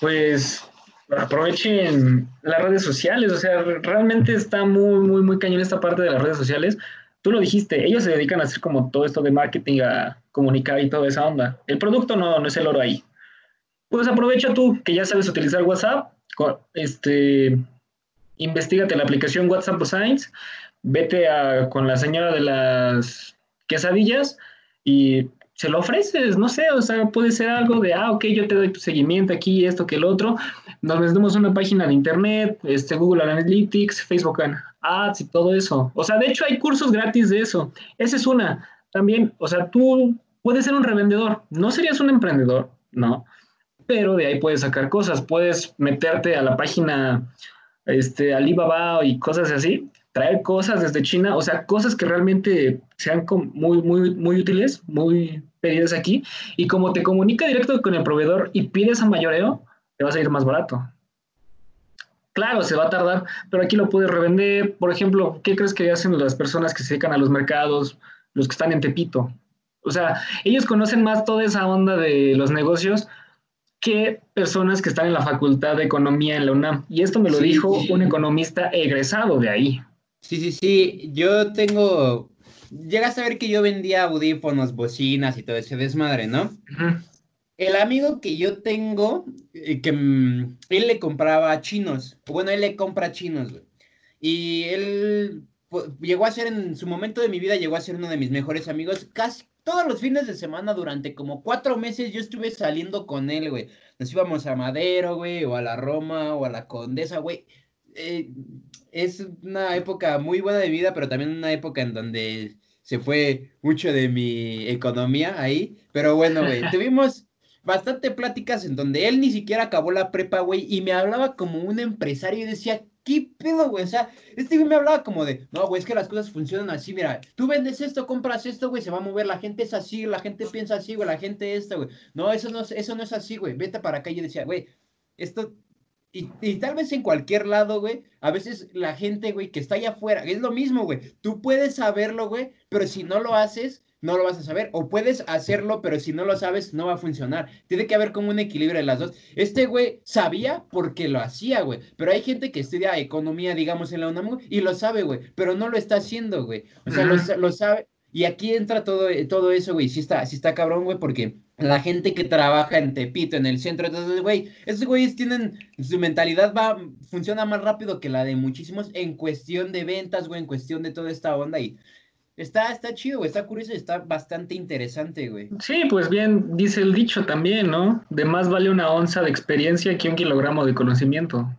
pues aprovechen las redes sociales, o sea, realmente está muy, muy, muy cañón esta parte de las redes sociales. Tú lo dijiste, ellos se dedican a hacer como todo esto de marketing, a comunicar y toda esa onda. El producto no, no es el oro ahí. Pues aprovecha tú que ya sabes utilizar WhatsApp, este, investigate la aplicación WhatsApp Science, vete a, con la señora de las quesadillas y se lo ofreces, no sé, o sea, puede ser algo de, ah, ok, yo te doy tu seguimiento aquí, esto, que el otro. Nos vendemos una página de internet, este, Google Analytics, Facebook Ads y todo eso. O sea, de hecho hay cursos gratis de eso. Esa es una. También, o sea, tú puedes ser un revendedor. No serías un emprendedor, no. Pero de ahí puedes sacar cosas. Puedes meterte a la página este, Alibaba y cosas así traer cosas desde China, o sea, cosas que realmente sean muy, muy, muy útiles, muy pedidas aquí, y como te comunica directo con el proveedor y pides a mayoreo, te vas a ir más barato. Claro, se va a tardar, pero aquí lo puedes revender. Por ejemplo, ¿qué crees que hacen las personas que se dedican a los mercados, los que están en Tepito? O sea, ellos conocen más toda esa onda de los negocios que personas que están en la Facultad de Economía en la UNAM. Y esto me lo dijo un economista egresado de ahí. Sí, sí, sí. Yo tengo. Llegas a ver que yo vendía audífonos, bocinas y todo ese desmadre, ¿no? El amigo que yo tengo, eh, que mm, él le compraba chinos. Bueno, él le compra chinos, güey. Y él llegó a ser, en su momento de mi vida, llegó a ser uno de mis mejores amigos. Casi todos los fines de semana, durante como cuatro meses, yo estuve saliendo con él, güey. Nos íbamos a Madero, güey, o a la Roma, o a la Condesa, güey. Eh, es una época muy buena de vida, pero también una época en donde se fue mucho de mi economía ahí. Pero bueno, güey, tuvimos bastante pláticas en donde él ni siquiera acabó la prepa, güey, y me hablaba como un empresario y decía, ¿qué pedo, güey? O sea, este güey me hablaba como de, no, güey, es que las cosas funcionan así, mira, tú vendes esto, compras esto, güey, se va a mover, la gente es así, la gente piensa así, güey, la gente esta, güey. No, eso no, eso no es así, güey, vete para acá. Y yo decía, güey, esto y, tal vez en cualquier lado, güey, a veces la gente, güey, que está allá afuera, es lo mismo, güey. Tú puedes saberlo, güey, pero si no lo haces, no lo vas a saber. O puedes hacerlo, pero si no lo sabes, no va a funcionar. Tiene que haber como un equilibrio de las dos. Este güey sabía porque lo hacía, güey. Pero hay gente que estudia economía, digamos, en la UNAM, y lo sabe, güey, pero no lo está haciendo, güey. O sea, lo, lo sabe Y aquí entra todo, todo eso, güey. Sí está, sí está cabrón, güey, porque la gente que trabaja en Tepito, en el centro, entonces, güey, esos güeyes tienen, su mentalidad va, funciona más rápido que la de muchísimos en cuestión de ventas, güey, en cuestión de toda esta onda y está, está chido, güey, está curioso, está bastante interesante, güey. Sí, pues bien, dice el dicho también, ¿no? De más vale una onza de experiencia que un kilogramo de conocimiento,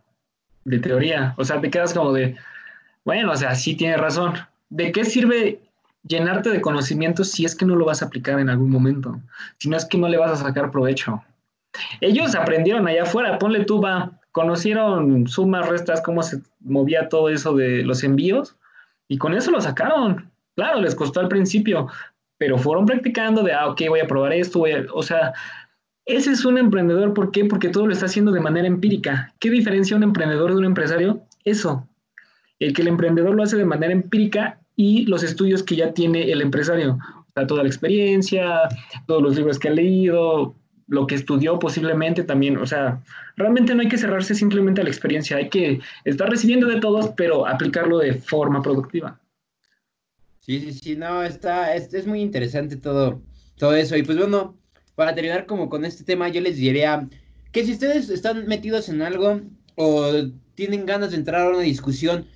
de teoría. O sea, te quedas como de, bueno, o sea, sí tiene razón. ¿De qué sirve llenarte de conocimientos si es que no lo vas a aplicar en algún momento, si no es que no le vas a sacar provecho. Ellos aprendieron allá afuera, ponle tú, va, conocieron sumas, restas, cómo se movía todo eso de los envíos y con eso lo sacaron. Claro, les costó al principio, pero fueron practicando de, ah, ok, voy a probar esto, o sea, ese es un emprendedor, ¿por qué? Porque todo lo está haciendo de manera empírica. ¿Qué diferencia un emprendedor de un empresario? Eso. El que el emprendedor lo hace de manera empírica y los estudios que ya tiene el empresario. O sea, toda la experiencia, todos los libros que ha leído, lo que estudió posiblemente también. O sea, realmente no hay que cerrarse simplemente a la experiencia, hay que estar recibiendo de todos, pero aplicarlo de forma productiva. Sí, sí, sí, no, está, es, es muy interesante todo, todo eso. Y pues bueno, para terminar como con este tema, yo les diría que si ustedes están metidos en algo o tienen ganas de entrar a una discusión,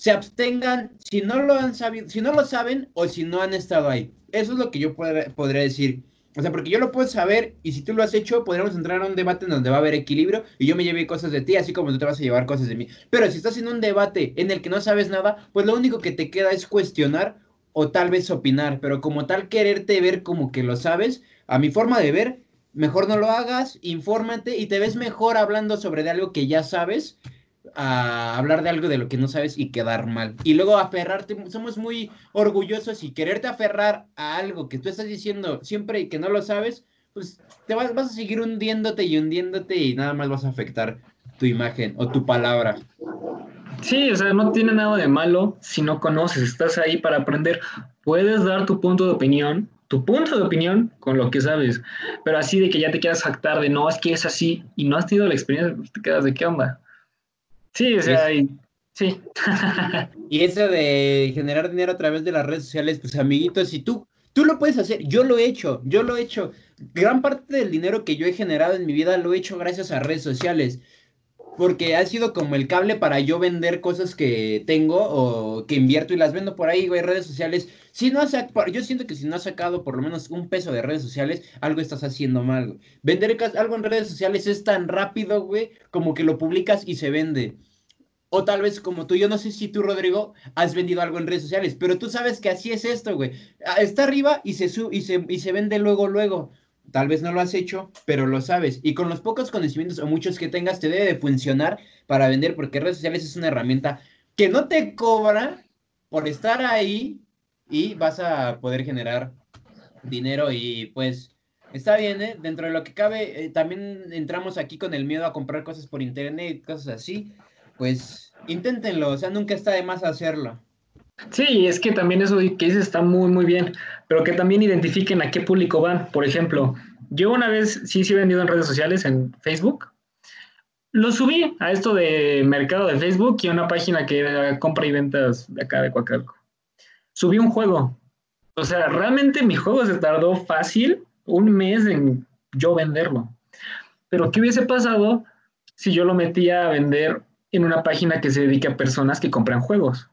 se abstengan si no lo han sabido, si no lo saben o si no han estado ahí. Eso es lo que yo podría decir. O sea, porque yo lo puedo saber y si tú lo has hecho, podríamos entrar a un debate en donde va a haber equilibrio y yo me llevé cosas de ti, así como tú te vas a llevar cosas de mí. Pero si estás en un debate en el que no sabes nada, pues lo único que te queda es cuestionar o tal vez opinar, pero como tal quererte ver como que lo sabes, a mi forma de ver, mejor no lo hagas, infórmate y te ves mejor hablando sobre algo que ya sabes a hablar de algo de lo que no sabes y quedar mal. Y luego aferrarte, somos muy orgullosos y quererte aferrar a algo que tú estás diciendo siempre y que no lo sabes, pues te vas, vas a seguir hundiéndote y hundiéndote y nada más vas a afectar tu imagen o tu palabra. Sí, o sea, no tiene nada de malo si no conoces, estás ahí para aprender. Puedes dar tu punto de opinión, tu punto de opinión con lo que sabes, pero así de que ya te quieras jactar de no, es que es así y no has tenido la experiencia, pues te quedas de qué onda. Sí, o sea, sí. y eso de generar dinero a través de las redes sociales, pues amiguitos, si tú, tú lo puedes hacer, yo lo he hecho, yo lo he hecho. Gran parte del dinero que yo he generado en mi vida lo he hecho gracias a redes sociales. Porque ha sido como el cable para yo vender cosas que tengo o que invierto y las vendo por ahí, güey, redes sociales. Si no has, yo siento que si no has sacado por lo menos un peso de redes sociales, algo estás haciendo mal. Vender algo en redes sociales es tan rápido, güey, como que lo publicas y se vende. O tal vez como tú, yo no sé si tú, Rodrigo, has vendido algo en redes sociales, pero tú sabes que así es esto, güey. Ah, está arriba y se, se, y se vende luego, luego. Tal vez no lo has hecho, pero lo sabes. Y con los pocos conocimientos o muchos que tengas, te debe de funcionar para vender, porque redes sociales es una herramienta que no te cobra por estar ahí y vas a poder generar dinero y pues está bien, ¿eh? Dentro de lo que cabe, eh, también entramos aquí con el miedo a comprar cosas por internet, cosas así. Pues inténtenlo, o sea, nunca está de más hacerlo. Sí, es que también eso que dices está muy, muy bien, pero que también identifiquen a qué público van. Por ejemplo, yo una vez sí, sí he vendido en redes sociales, en Facebook. Lo subí a esto de mercado de Facebook y a una página que era compra y ventas de acá de Coacalco. Subí un juego. O sea, realmente mi juego se tardó fácil un mes en yo venderlo. Pero ¿qué hubiese pasado si yo lo metía a vender en una página que se dedica a personas que compran juegos?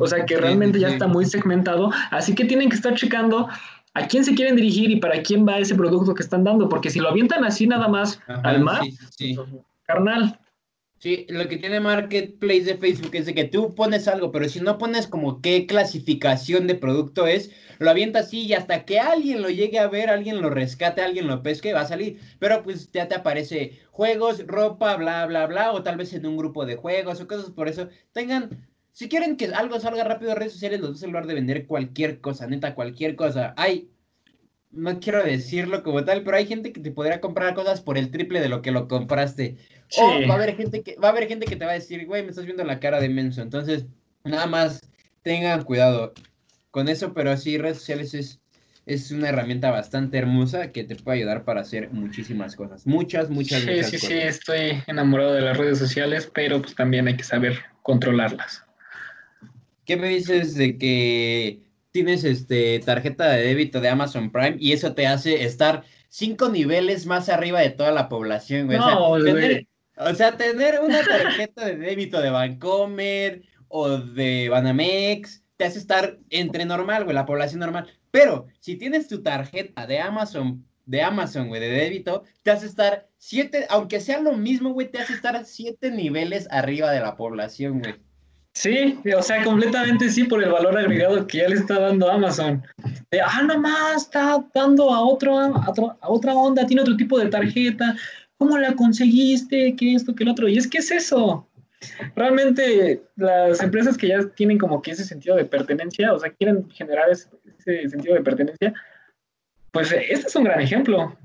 O sea que realmente ya está muy segmentado, así que tienen que estar checando a quién se quieren dirigir y para quién va ese producto que están dando, porque si lo avientan así nada más al mar, carnal. Sí, lo que tiene Marketplace de Facebook es de que tú pones algo, pero si no pones como qué clasificación de producto es, lo avientas así y hasta que alguien lo llegue a ver, alguien lo rescate, alguien lo pesque, va a salir. Pero pues ya te aparece juegos, ropa, bla, bla, bla, o tal vez en un grupo de juegos o cosas por eso. Tengan si quieren que algo salga rápido en redes sociales, los dos en lugar de vender cualquier cosa, neta, cualquier cosa. Hay, no quiero decirlo como tal, pero hay gente que te podría comprar cosas por el triple de lo que lo compraste. O va a haber gente que, va a haber gente que te va a decir, güey, me estás viendo la cara de menso. Entonces, nada más tengan cuidado con eso, pero sí, redes sociales es, es una herramienta bastante hermosa que te puede ayudar para hacer muchísimas cosas. Muchas, muchas, sí, muchas sí, cosas. Sí, sí, estoy enamorado de las redes sociales, pero pues también hay que saber controlarlas. ¿Qué me dices de que tienes este tarjeta de débito de Amazon Prime y eso te hace estar cinco niveles más arriba de toda la población, güey. o, sea, tener, una tarjeta de débito de Bancomer o de Banamex te hace estar entre normal, güey, la población normal. Pero si tienes tu tarjeta de Amazon, de Amazon, güey, de débito, te hace estar siete, aunque sea lo mismo, güey, te hace estar siete niveles arriba de la población, güey. Sí, o sea, completamente sí por el valor agregado que ya le está dando Amazon. De, ah, nomás está dando a, otro, a, otra onda, tiene otro tipo de tarjeta. ¿Cómo la conseguiste? ¿Qué esto? ¿Qué el otro? Y es que es eso. Realmente las empresas que ya tienen como que ese sentido de pertenencia, o sea, quieren generar ese, ese sentido de pertenencia, pues este es un gran ejemplo.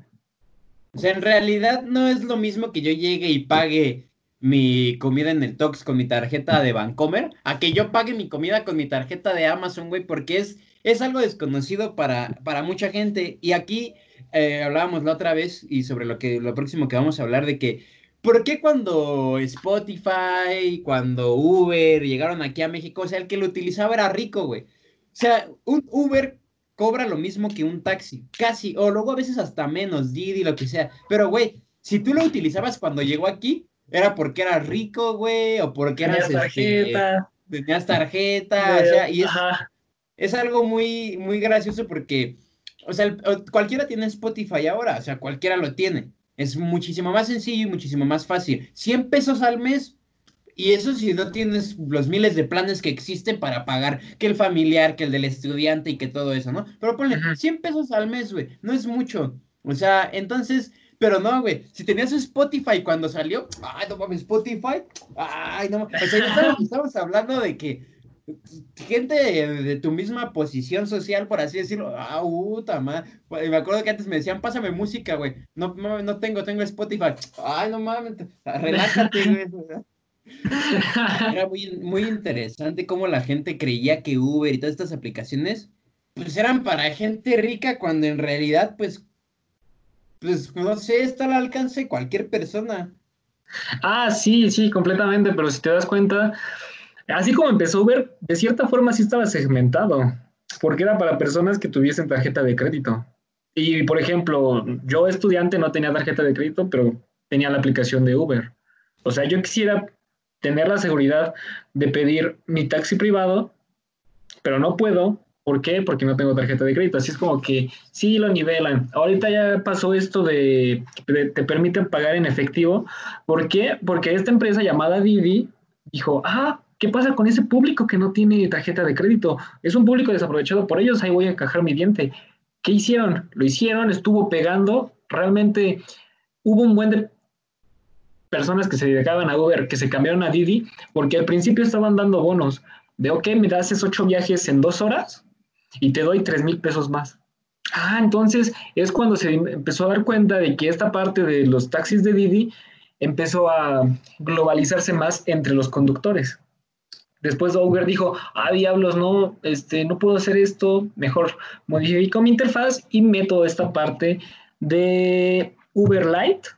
O sea, en realidad no es lo mismo que yo llegue y pague mi comida en el Tox con mi tarjeta de Bancomer a que yo pague mi comida con mi tarjeta de Amazon, güey, porque es, es algo desconocido para, para mucha gente. Y aquí eh, hablábamos la otra vez y sobre lo que lo próximo que vamos a hablar de que ¿por qué cuando Spotify, cuando Uber llegaron aquí a México, o sea, el que lo utilizaba era rico, güey? O sea, un Uber cobra lo mismo que un taxi, casi, o luego a veces hasta menos, Didi, lo que sea. Pero, güey, si tú lo utilizabas cuando llegó aquí, era porque eras rico, güey, o porque. Tenías este, tarjeta. tenías tarjeta, o sea, y es, es, algo muy, muy gracioso porque, o sea, cualquiera tiene Spotify ahora, o sea, cualquiera lo tiene. Es muchísimo más sencillo y muchísimo más fácil. 100 pesos al mes, y eso si no tienes los miles de planes que existen para pagar, que el familiar, que el del estudiante y que todo eso, ¿no? Pero ponle 100 pesos al mes, güey, no es mucho. O sea, entonces, pero no, güey. Si tenías Spotify cuando salió, ay, no mames, Spotify, ay, no mames. O sea, estamos, hablando de que gente de, tu misma posición social, por así decirlo, ah, puta madre. Me acuerdo que antes me decían, pásame música, güey. No, no, no tengo, tengo Spotify. Ay, no mames, relájate, güey. Era muy, muy interesante cómo la gente creía que Uber y todas estas aplicaciones pues eran para gente rica cuando en realidad pues pues no sé, está al alcance de cualquier persona. Ah, sí, sí, completamente, pero si te das cuenta, así como empezó Uber, de cierta forma sí estaba segmentado, porque era para personas que tuviesen tarjeta de crédito. Y, por ejemplo, yo estudiante no tenía tarjeta de crédito, pero tenía la aplicación de Uber. O sea, yo quisiera tener la seguridad de pedir mi taxi privado, pero no puedo ¿Por qué? Porque no tengo tarjeta de crédito. Así es como que sí lo nivelan. Ahorita ya pasó esto de que te permiten pagar en efectivo. ¿Por qué? Porque esta empresa llamada Didi dijo, ah, ¿qué pasa con ese público que no tiene tarjeta de crédito? Es un público desaprovechado por ellos, ahí voy a encajar mi diente. ¿Qué hicieron? Lo hicieron, estuvo pegando. Realmente hubo un buen de personas que se dedicaban a Uber, que se cambiaron a Didi, porque al principio estaban dando bonos de, ok, me das ocho viajes en dos horas y te doy tres mil pesos más. Ah, entonces es cuando se empezó a dar cuenta de que esta parte de los taxis de Didi empezó a globalizarse más entre los conductores. Después Uber dijo, ah, diablos, no, este, no puedo hacer esto, mejor modifico mi interfaz y meto esta parte de Uber Lite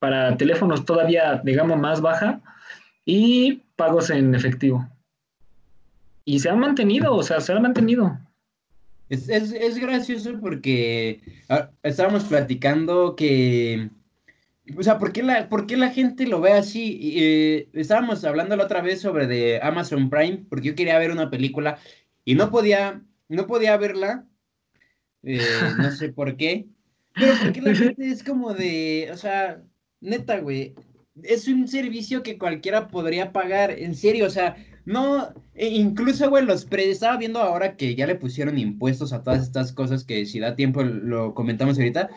para teléfonos todavía de gama más baja y pagos en efectivo. Y se han mantenido, o sea, se han mantenido. Es, es, es gracioso porque ah, estábamos platicando que, o sea, ¿por qué la, por qué la gente lo ve así? Eh, estábamos hablando la otra vez sobre de Amazon Prime, porque yo quería ver una película y no podía, no podía verla, eh, no sé por qué, pero porque la gente es como de, o sea, neta, güey, es un servicio que cualquiera podría pagar, en serio, o sea, no, e incluso, güey, los pre... Estaba viendo ahora que ya le pusieron impuestos a todas estas cosas que si da tiempo lo comentamos ahorita.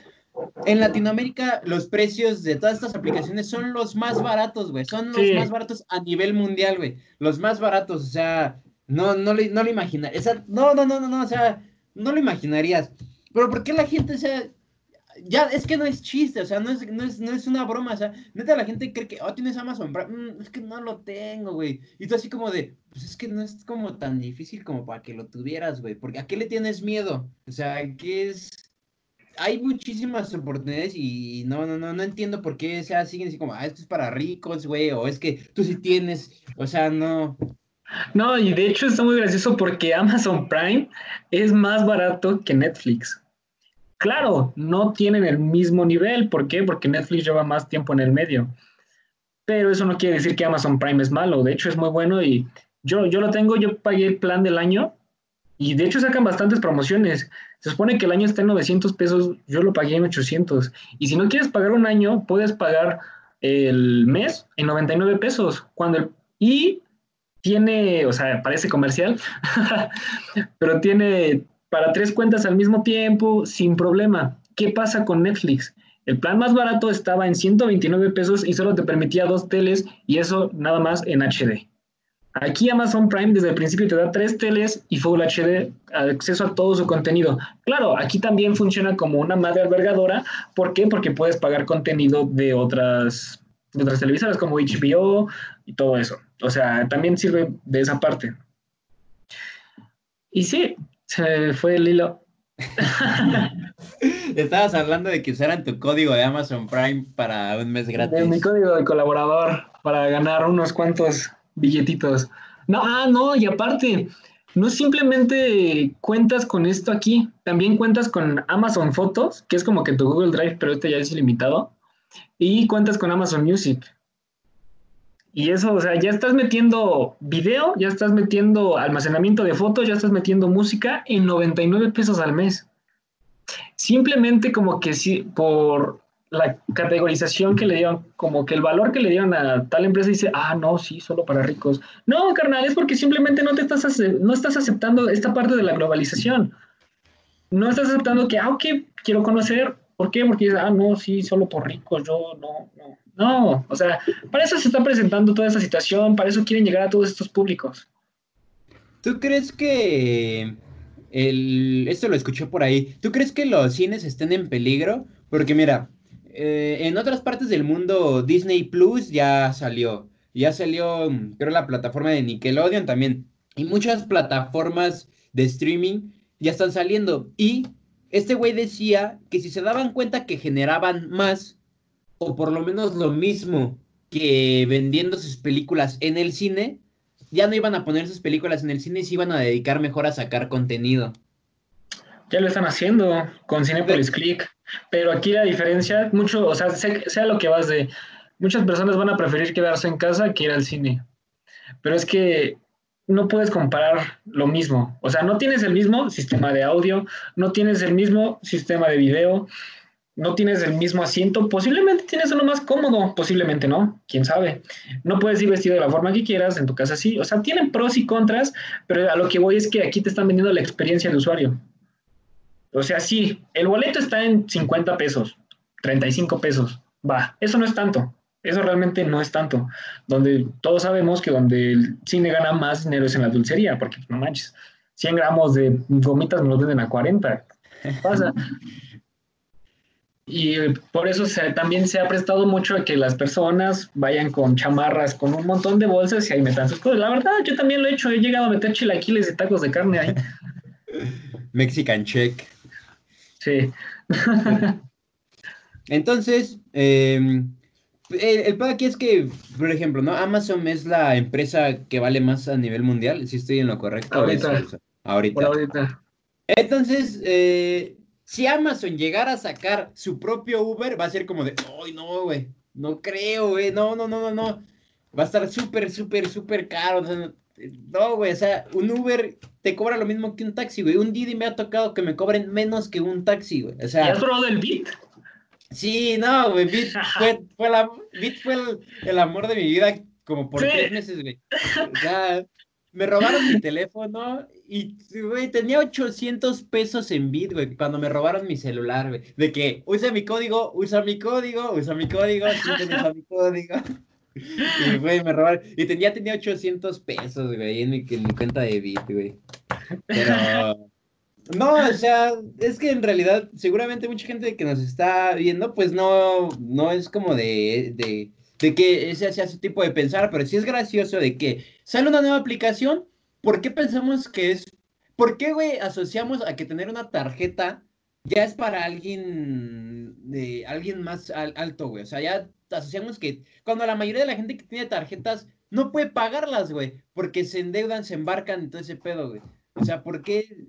En Latinoamérica los precios de todas estas aplicaciones son los más baratos, güey. Son los más baratos a nivel mundial, güey. Los más baratos, o sea, no, no, le, no lo imaginarías. no, no, no, no, no, o sea, no lo imaginarías. Pero ¿por qué la gente, o sea, ya, es que no es chiste, o sea, no es, no es, no es una broma, o sea, neta la gente cree que, oh, tienes Amazon mm, es que no lo tengo, güey. Y tú así como de, pues es que no es como tan difícil como para que lo tuvieras, güey, porque ¿a qué le tienes miedo? O sea, ¿qué es? Hay muchísimas oportunidades y no, no, no, no entiendo por qué, o sea, siguen así como, ah, esto es para ricos, güey, o es que tú sí tienes, o sea, no. No, y de hecho está muy gracioso porque Amazon Prime es más barato que Netflix. Claro, no tienen el mismo nivel. ¿Por qué? Porque Netflix lleva más tiempo en el medio. Pero eso no quiere decir que Amazon Prime es malo. De hecho, es muy bueno y yo, yo lo tengo, yo pagué el plan del año y de hecho sacan bastantes promociones. Se supone que el año está en 900 pesos, yo lo pagué en 800. Y si no quieres pagar un año, puedes pagar el mes en 99 pesos. Cuando y tiene, o sea, parece comercial, pero tiene para tres cuentas al mismo tiempo, sin problema. ¿Qué pasa con Netflix? El plan más barato estaba en 129 pesos y solo te permitía dos teles y eso nada más en HD. Aquí Amazon Prime desde el principio te da tres teles y Full HD, acceso a todo su contenido. Claro, aquí también funciona como una madre albergadora. ¿Por qué? Porque puedes pagar contenido de otras, de otras televisoras como HBO y todo eso. O sea, también sirve de esa parte. Y sí, se fue el hilo. Estabas hablando de que usaran tu código de Amazon Prime para un mes gratis. mi código de colaborador para ganar unos cuantos billetitos. No, ah, no, y aparte, no simplemente cuentas con esto aquí, también cuentas con Amazon Fotos, que es como que tu Google Drive, pero este ya es ilimitado, y cuentas con Amazon Music. Y eso, o sea, ya estás metiendo video, ya estás metiendo almacenamiento de fotos, ya estás metiendo música en 99 pesos al mes. Simplemente como que sí, por la categorización que le dieron, como que el valor que le dieron a tal empresa dice, ah, no, sí, solo para ricos. No, carnal, es porque simplemente no te estás, no estás aceptando esta parte de la globalización. No estás aceptando que, ah, ok, quiero conocer. ¿Por qué? Porque, ah, no, sí, solo por ricos, yo no, no. No, o sea, para eso se está presentando toda esta situación, para eso quieren llegar a todos estos públicos. ¿Tú crees que el, esto lo escuché por ahí, ¿tú crees que los cines estén en peligro? Porque mira, eh, en otras partes del mundo Disney Plus ya salió, ya salió, creo, la plataforma de Nickelodeon también, y muchas plataformas de streaming ya están saliendo. Y este güey decía que si se daban cuenta que generaban más, o por lo menos lo mismo que vendiendo sus películas en el cine, ya no iban a poner sus películas en el cine y se iban a dedicar mejor a sacar contenido. Ya lo están haciendo con Cinepolis Click, pero aquí la diferencia, mucho, o sea, sea lo que vas de, muchas personas van a preferir quedarse en casa que ir al cine, pero es que no puedes comparar lo mismo, o sea, no tienes el mismo sistema de audio, no tienes el mismo sistema de video, no tienes el mismo asiento, posiblemente tienes uno más cómodo, posiblemente no, quién sabe. No puedes ir vestido de la forma que quieras, en tu casa sí, o sea, tienen pros y contras, pero a lo que voy es que aquí te están vendiendo la experiencia de usuario. O sea, sí, el boleto está en 50 pesos, 35 pesos, va, eso no es tanto, eso realmente no es tanto. Donde todos sabemos que donde el cine gana más dinero es en la dulcería, porque no manches, 100 gramos de gomitas me los venden a 40. Pasa. Y por eso también se ha prestado mucho a que las personas vayan con chamarras, con un montón de bolsas y ahí metan sus cosas. La verdad, yo también lo he hecho, he llegado a meter chilaquiles y tacos de carne ahí. Mexican check. Sí. Entonces, em, el, el aquí es que, por ejemplo, ¿no? Amazon es la empresa que vale más a nivel mundial, si estoy en lo correcto. Ahorita. ahorita. ahorita. Entonces, eh, si Amazon llegara a sacar su propio Uber, va a ser como de, ay, no, güey, no creo, güey, no, no, no, no, no. Va a estar súper, súper, súper caro. no, güey, o sea, un Uber te cobra lo mismo que un taxi, güey. Un Didi me ha tocado que me cobren menos que un taxi, güey. O sea, ¿Y has probado el Bit? Sí, no, güey, Bit fue, fue, la, Bit fue el, amor de mi vida como por tres meses, güey. O sea, me robaron mi teléfono y, güey, tenía 800 pesos en Bit, güey, cuando me robaron mi celular, güey. De que usa mi código, usa mi código, usa mi código, usa mi código. Y, güey, me robaron. Y tenía, tenía 800 pesos, güey, en mi, en mi cuenta de Bit, güey. Pero. No, o sea, es que en realidad, seguramente mucha gente que nos está viendo, pues no, no es como de, de de que ese sea ese tipo de pensar, pero sí es gracioso de que sale una nueva aplicación, ¿por qué pensamos que es, por qué, güey, asociamos a que tener una tarjeta ya es para alguien de alguien más alto, güey? O sea, ya asociamos que cuando la mayoría de la gente que tiene tarjetas no puede pagarlas, güey, porque se endeudan, se embarcan todo ese pedo, güey. O sea, ¿por qué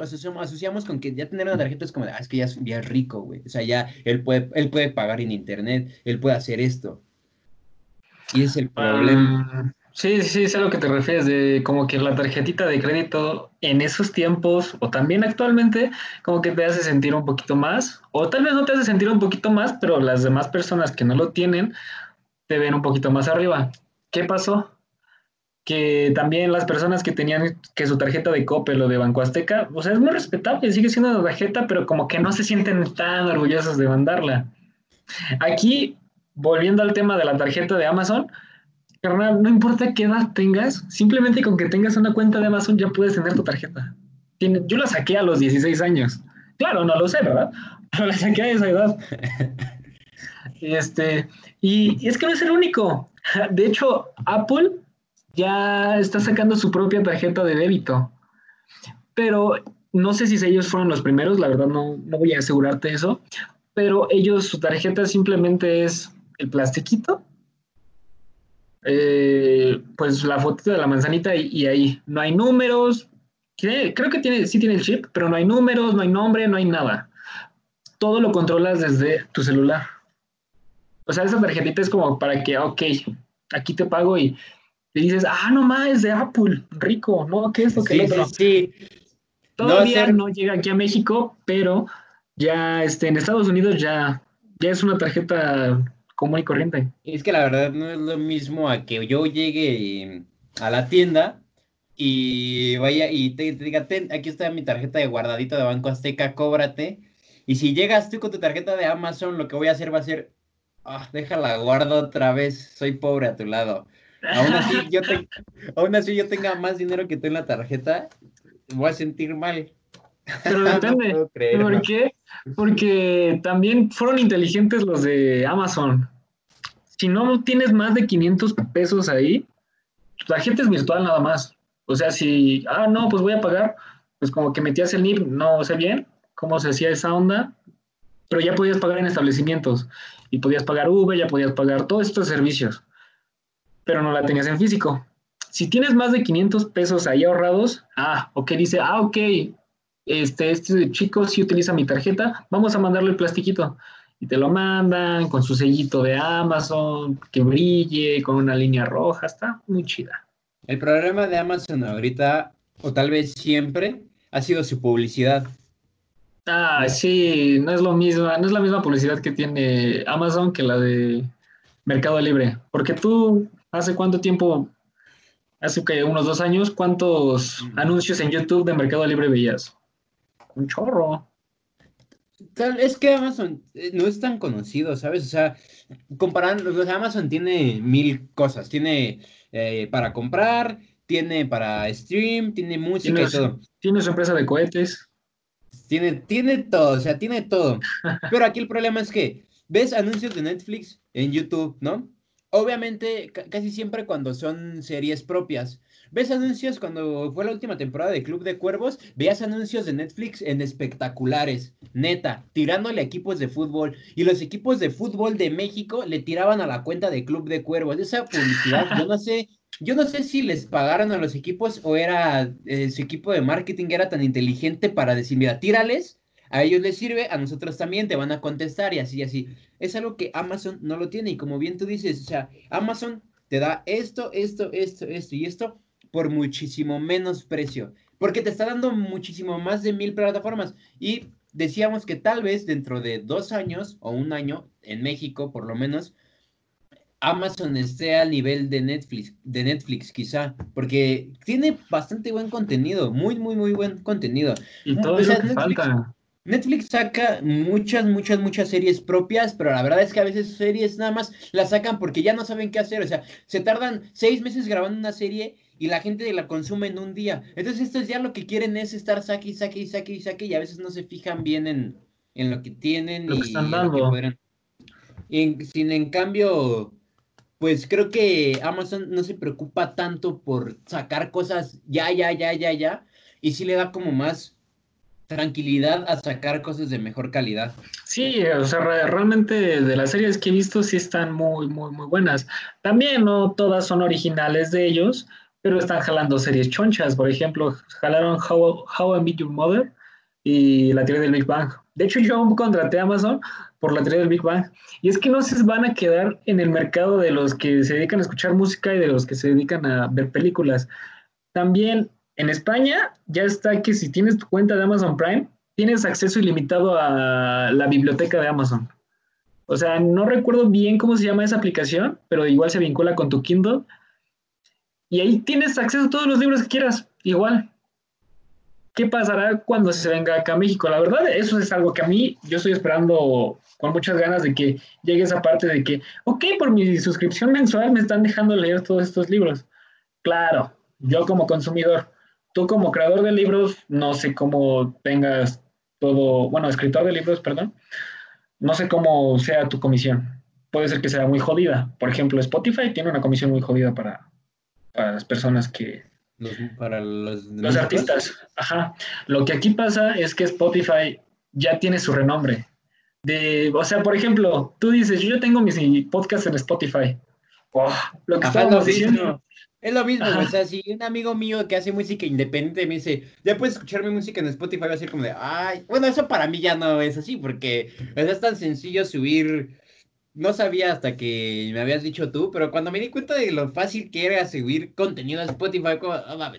asociamos, asociamos con que ya tener una tarjeta es como, ah, es que ya es, ya es rico, güey? O sea, ya él puede, él puede pagar en internet, él puede hacer esto. Y es el problema. Sí, sí, es a lo que te refieres, de como que la tarjetita de crédito en esos tiempos, o también actualmente, como que te hace sentir un poquito más, o tal vez no te hace sentir un poquito más, pero las demás personas que no lo tienen, te ven un poquito más arriba. ¿Qué pasó? que también las personas que tenían que su tarjeta de Coppel o de Banco Azteca, o sea, es muy respetable, sigue siendo una tarjeta, pero como que no se sienten tan orgullosos de mandarla. Aquí, volviendo al tema de la tarjeta de Amazon, carnal, no importa qué edad tengas, simplemente con que tengas una cuenta de Amazon ya puedes tener tu tarjeta. Yo la saqué a los 16 años. Claro, no lo sé, ¿verdad? Pero la saqué a esa edad. Este, y, es que no es el único. De hecho, Apple ya está sacando su propia tarjeta de débito. Pero no sé si ellos fueron los primeros, la verdad no, no voy a asegurarte eso, pero ellos, su tarjeta simplemente es el plastiquito, eh, pues la fotito de la manzanita y, ahí no hay números, creo que tiene, sí tiene el chip, pero no hay números, no hay nombre, no hay nada. Todo lo controlas desde tu celular. O sea, esa tarjetita es como para que, ok, aquí te pago y y dices, ah, no más, es de Apple, rico, ¿no? ¿Qué es lo que sí, otro? Sí, Todavía no, llega aquí a México, pero ya este, en Estados Unidos ya, ya es una tarjeta común y corriente. Es que la verdad no es lo mismo a que yo llegue a la tienda y vaya y te, diga, aquí está mi tarjeta de guardadito de Banco Azteca, cóbrate. Y si llegas tú con tu tarjeta de Amazon, lo que voy a hacer va a ser, ah, déjala, guardo otra vez, soy pobre a tu lado. Aún así, yo aún así yo tenga más dinero que tú en la tarjeta, voy a sentir mal. Pero depende. ¿Por qué? Porque también fueron inteligentes los de Amazon. Si no tienes más de 500 pesos ahí, la gente es virtual nada más. O sea, si, ah, no, pues voy a pagar, pues como que metías el NIP, no sé bien cómo se hacía esa onda, pero ya podías pagar en establecimientos y podías pagar Uber, ya podías pagar todos estos servicios pero no la tenías en físico. Si tienes más de 500 pesos ahí ahorrados, ah, ok, dice, ah, ok, este, este chico sí utiliza mi tarjeta, vamos a mandarle el plastiquito. Y te lo mandan con su sellito de Amazon, que brille, con una línea roja, está muy chida. El problema de Amazon ahorita, o tal vez siempre, ha sido su publicidad. Ah, sí, no es lo mismo, no es la misma publicidad que tiene Amazon que la de Mercado Libre. Porque tú ¿Hace cuánto tiempo? Hace que unos dos años, ¿cuántos anuncios en YouTube de Mercado Libre veías? Un chorro. Tal, es que Amazon eh, no es tan conocido, ¿sabes? O sea, comparando, Amazon tiene mil cosas. Tiene eh, para comprar, tiene para stream, tiene música y todo. Tiene su empresa de cohetes. Tiene, tiene todo, o sea, tiene todo. Pero aquí el problema es que ves anuncios de Netflix en YouTube, ¿no? Obviamente, casi siempre cuando son series propias. ¿Ves anuncios cuando fue la última temporada de Club de Cuervos? Veías anuncios de Netflix en espectaculares, neta, tirándole a equipos de fútbol. Y los equipos de fútbol de México le tiraban a la cuenta de Club de Cuervos. Esa publicidad, yo no sé, yo no sé si les pagaron a los equipos o era eh, su equipo de marketing era tan inteligente para decir, mira, tírales a ellos les sirve, a nosotros también te van a contestar y así y así. Es algo que Amazon no lo tiene y como bien tú dices, o sea, Amazon te da esto, esto, esto, esto y esto por muchísimo menos precio, porque te está dando muchísimo más de mil plataformas y decíamos que tal vez dentro de dos años o un año, en México por lo menos, Amazon esté al nivel de Netflix, de Netflix quizá, porque tiene bastante buen contenido, muy, muy, muy buen contenido. Y todo eso falta. Netflix saca muchas, muchas, muchas series propias, pero la verdad es que a veces series nada más las sacan porque ya no saben qué hacer. O sea, se tardan seis meses grabando una serie y la gente la consume en un día. Entonces, estos ya lo que quieren es estar saque y saque y saque y saque y a veces no se fijan bien en, lo que tienen y, están dando. sin en cambio, pues creo que Amazon no se preocupa tanto por sacar cosas ya, ya, ya, ya, ya. Y sí le da como más tranquilidad a sacar cosas de mejor calidad. Sí, o sea, realmente de las series que he visto sí están muy, muy, muy buenas. También no todas son originales de ellos, pero están jalando series chonchas. Por ejemplo, jalaron How, How I Meet Your Mother y la teoría del Big Bang. De hecho, yo contraté a Amazon por la teoría del Big Bang. Y es que no se van a quedar en el mercado de los que se dedican a escuchar música y de los que se dedican a ver películas. También en España ya está que si tienes tu cuenta de Amazon Prime, tienes acceso ilimitado a la biblioteca de Amazon. O sea, no recuerdo bien cómo se llama esa aplicación, pero igual se vincula con tu Kindle. Y ahí tienes acceso a todos los libros que quieras, igual. ¿Qué pasará cuando se venga acá a México? La verdad, eso es algo que a mí, yo estoy esperando con muchas ganas de que llegue esa parte de que, ok, por mi suscripción mensual me están dejando leer todos estos libros. Claro, yo como consumidor, tú como creador de libros, no sé cómo tengas todo, bueno, escritor de libros, perdón, no sé cómo sea tu comisión. Puede ser que sea muy jodida. Por ejemplo, Spotify tiene una comisión muy jodida para, para las personas que... para los, los artistas. Ajá. Lo que aquí pasa es que Spotify ya tiene su renombre. De, o sea, por ejemplo, tú dices, yo tengo mis podcasts en Spotify. Oh, lo que estábamos diciendo. Es lo mismo, o sea, si un amigo mío que hace música independiente me dice, ya puedes escuchar mi música en Spotify, va a ser como de, ay, bueno, eso para mí ya no es así, porque es tan sencillo subir, no sabía hasta que me habías dicho tú, pero cuando me di cuenta de lo fácil que era subir contenido a Spotify, como, oh,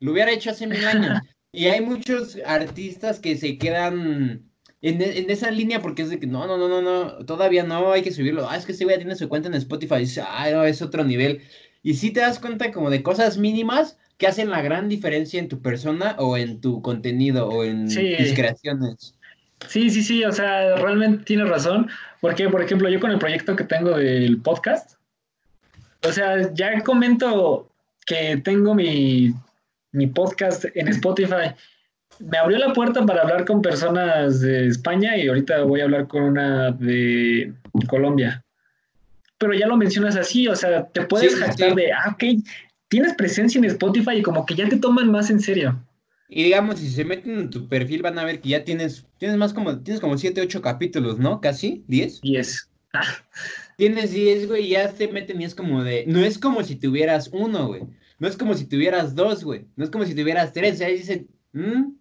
lo hubiera hecho hace mil años. Y hay muchos artistas que se quedan en, en, esa línea porque es de que no, no, no, no, no, todavía no, hay que subirlo. Ah, es que ese güey tiene su cuenta en Spotify dice, ah, no, es otro nivel. Y si te das cuenta como de cosas mínimas que hacen la gran diferencia en tu persona o en tu contenido o en tus creaciones. Sí, sí, sí, o sea, realmente tienes razón, porque, por ejemplo, yo con el proyecto que tengo del podcast, o sea, ya comento que tengo mi, mi podcast en Spotify, me abrió la puerta para hablar con personas de España y ahorita voy a hablar con una de Colombia. Pero ya lo mencionas así, o sea, te puedes sí, de, ah, ok, tienes presencia en Spotify y como que ya te toman más en serio. Y digamos, si se meten en tu perfil van a ver que ya tienes, tienes más como, tienes como 7, 8 capítulos, ¿no? Casi, 10. 10. Tienes 10, güey, y ya te meten y es como de, no es como si tuvieras uno, güey. No es como si tuvieras dos, güey. No es como si tuvieras tres. Ahí dicen, mm,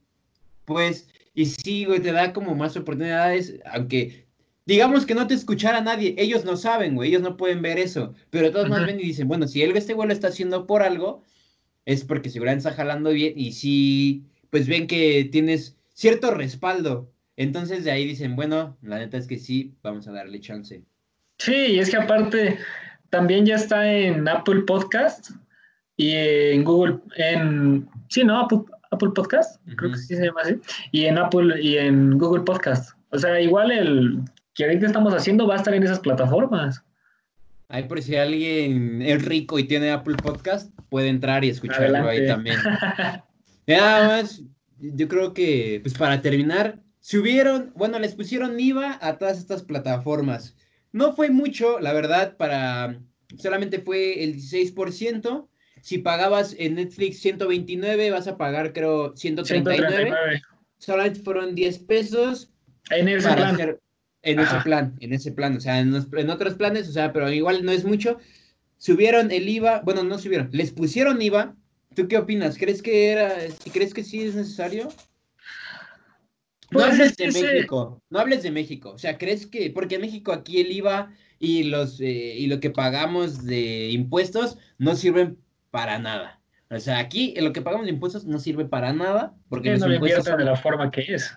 pues, y sí, güey, te da como más oportunidades, aunque digamos que no te escuchara nadie, ellos no saben, güey, ellos no pueden ver eso, pero todos más ven y dicen, bueno, si él este güey lo está haciendo por algo, es porque seguramente está jalando bien y si, pues ven que tienes cierto respaldo, entonces de ahí dicen, bueno, la neta es que sí, vamos a darle chance. Sí, y es que aparte también ya está en Apple Podcast y en Google, en, sí, ¿no? Apple, Podcast, creo que sí se llama así, y en Apple y en Google Podcast. O sea, igual el que ahorita estamos haciendo va a estar en esas plataformas. Ahí por si alguien es rico y tiene Apple Podcast, puede entrar y escucharlo ahí también. Nada más, yo creo que, pues para terminar, subieron, bueno, les pusieron IVA a todas estas plataformas. No fue mucho, la verdad, para, solamente fue el 16%. Si pagabas en Netflix 129, vas a pagar, creo, 139. Solamente fueron 10 pesos. En ese plan. En ese plan, en ese plan, o sea, en, otros planes, o sea, pero igual no es mucho. Subieron el IVA, bueno, no subieron, les pusieron IVA. ¿Tú qué opinas? ¿Crees que era, crees que sí es necesario? No pues hables de México, no hables de México, o sea, ¿crees que, porque en México aquí el IVA y los eh, y lo que pagamos de impuestos no sirven para nada. O sea, aquí lo que pagamos de impuestos no sirve para nada porque no impuestos de la forma que es.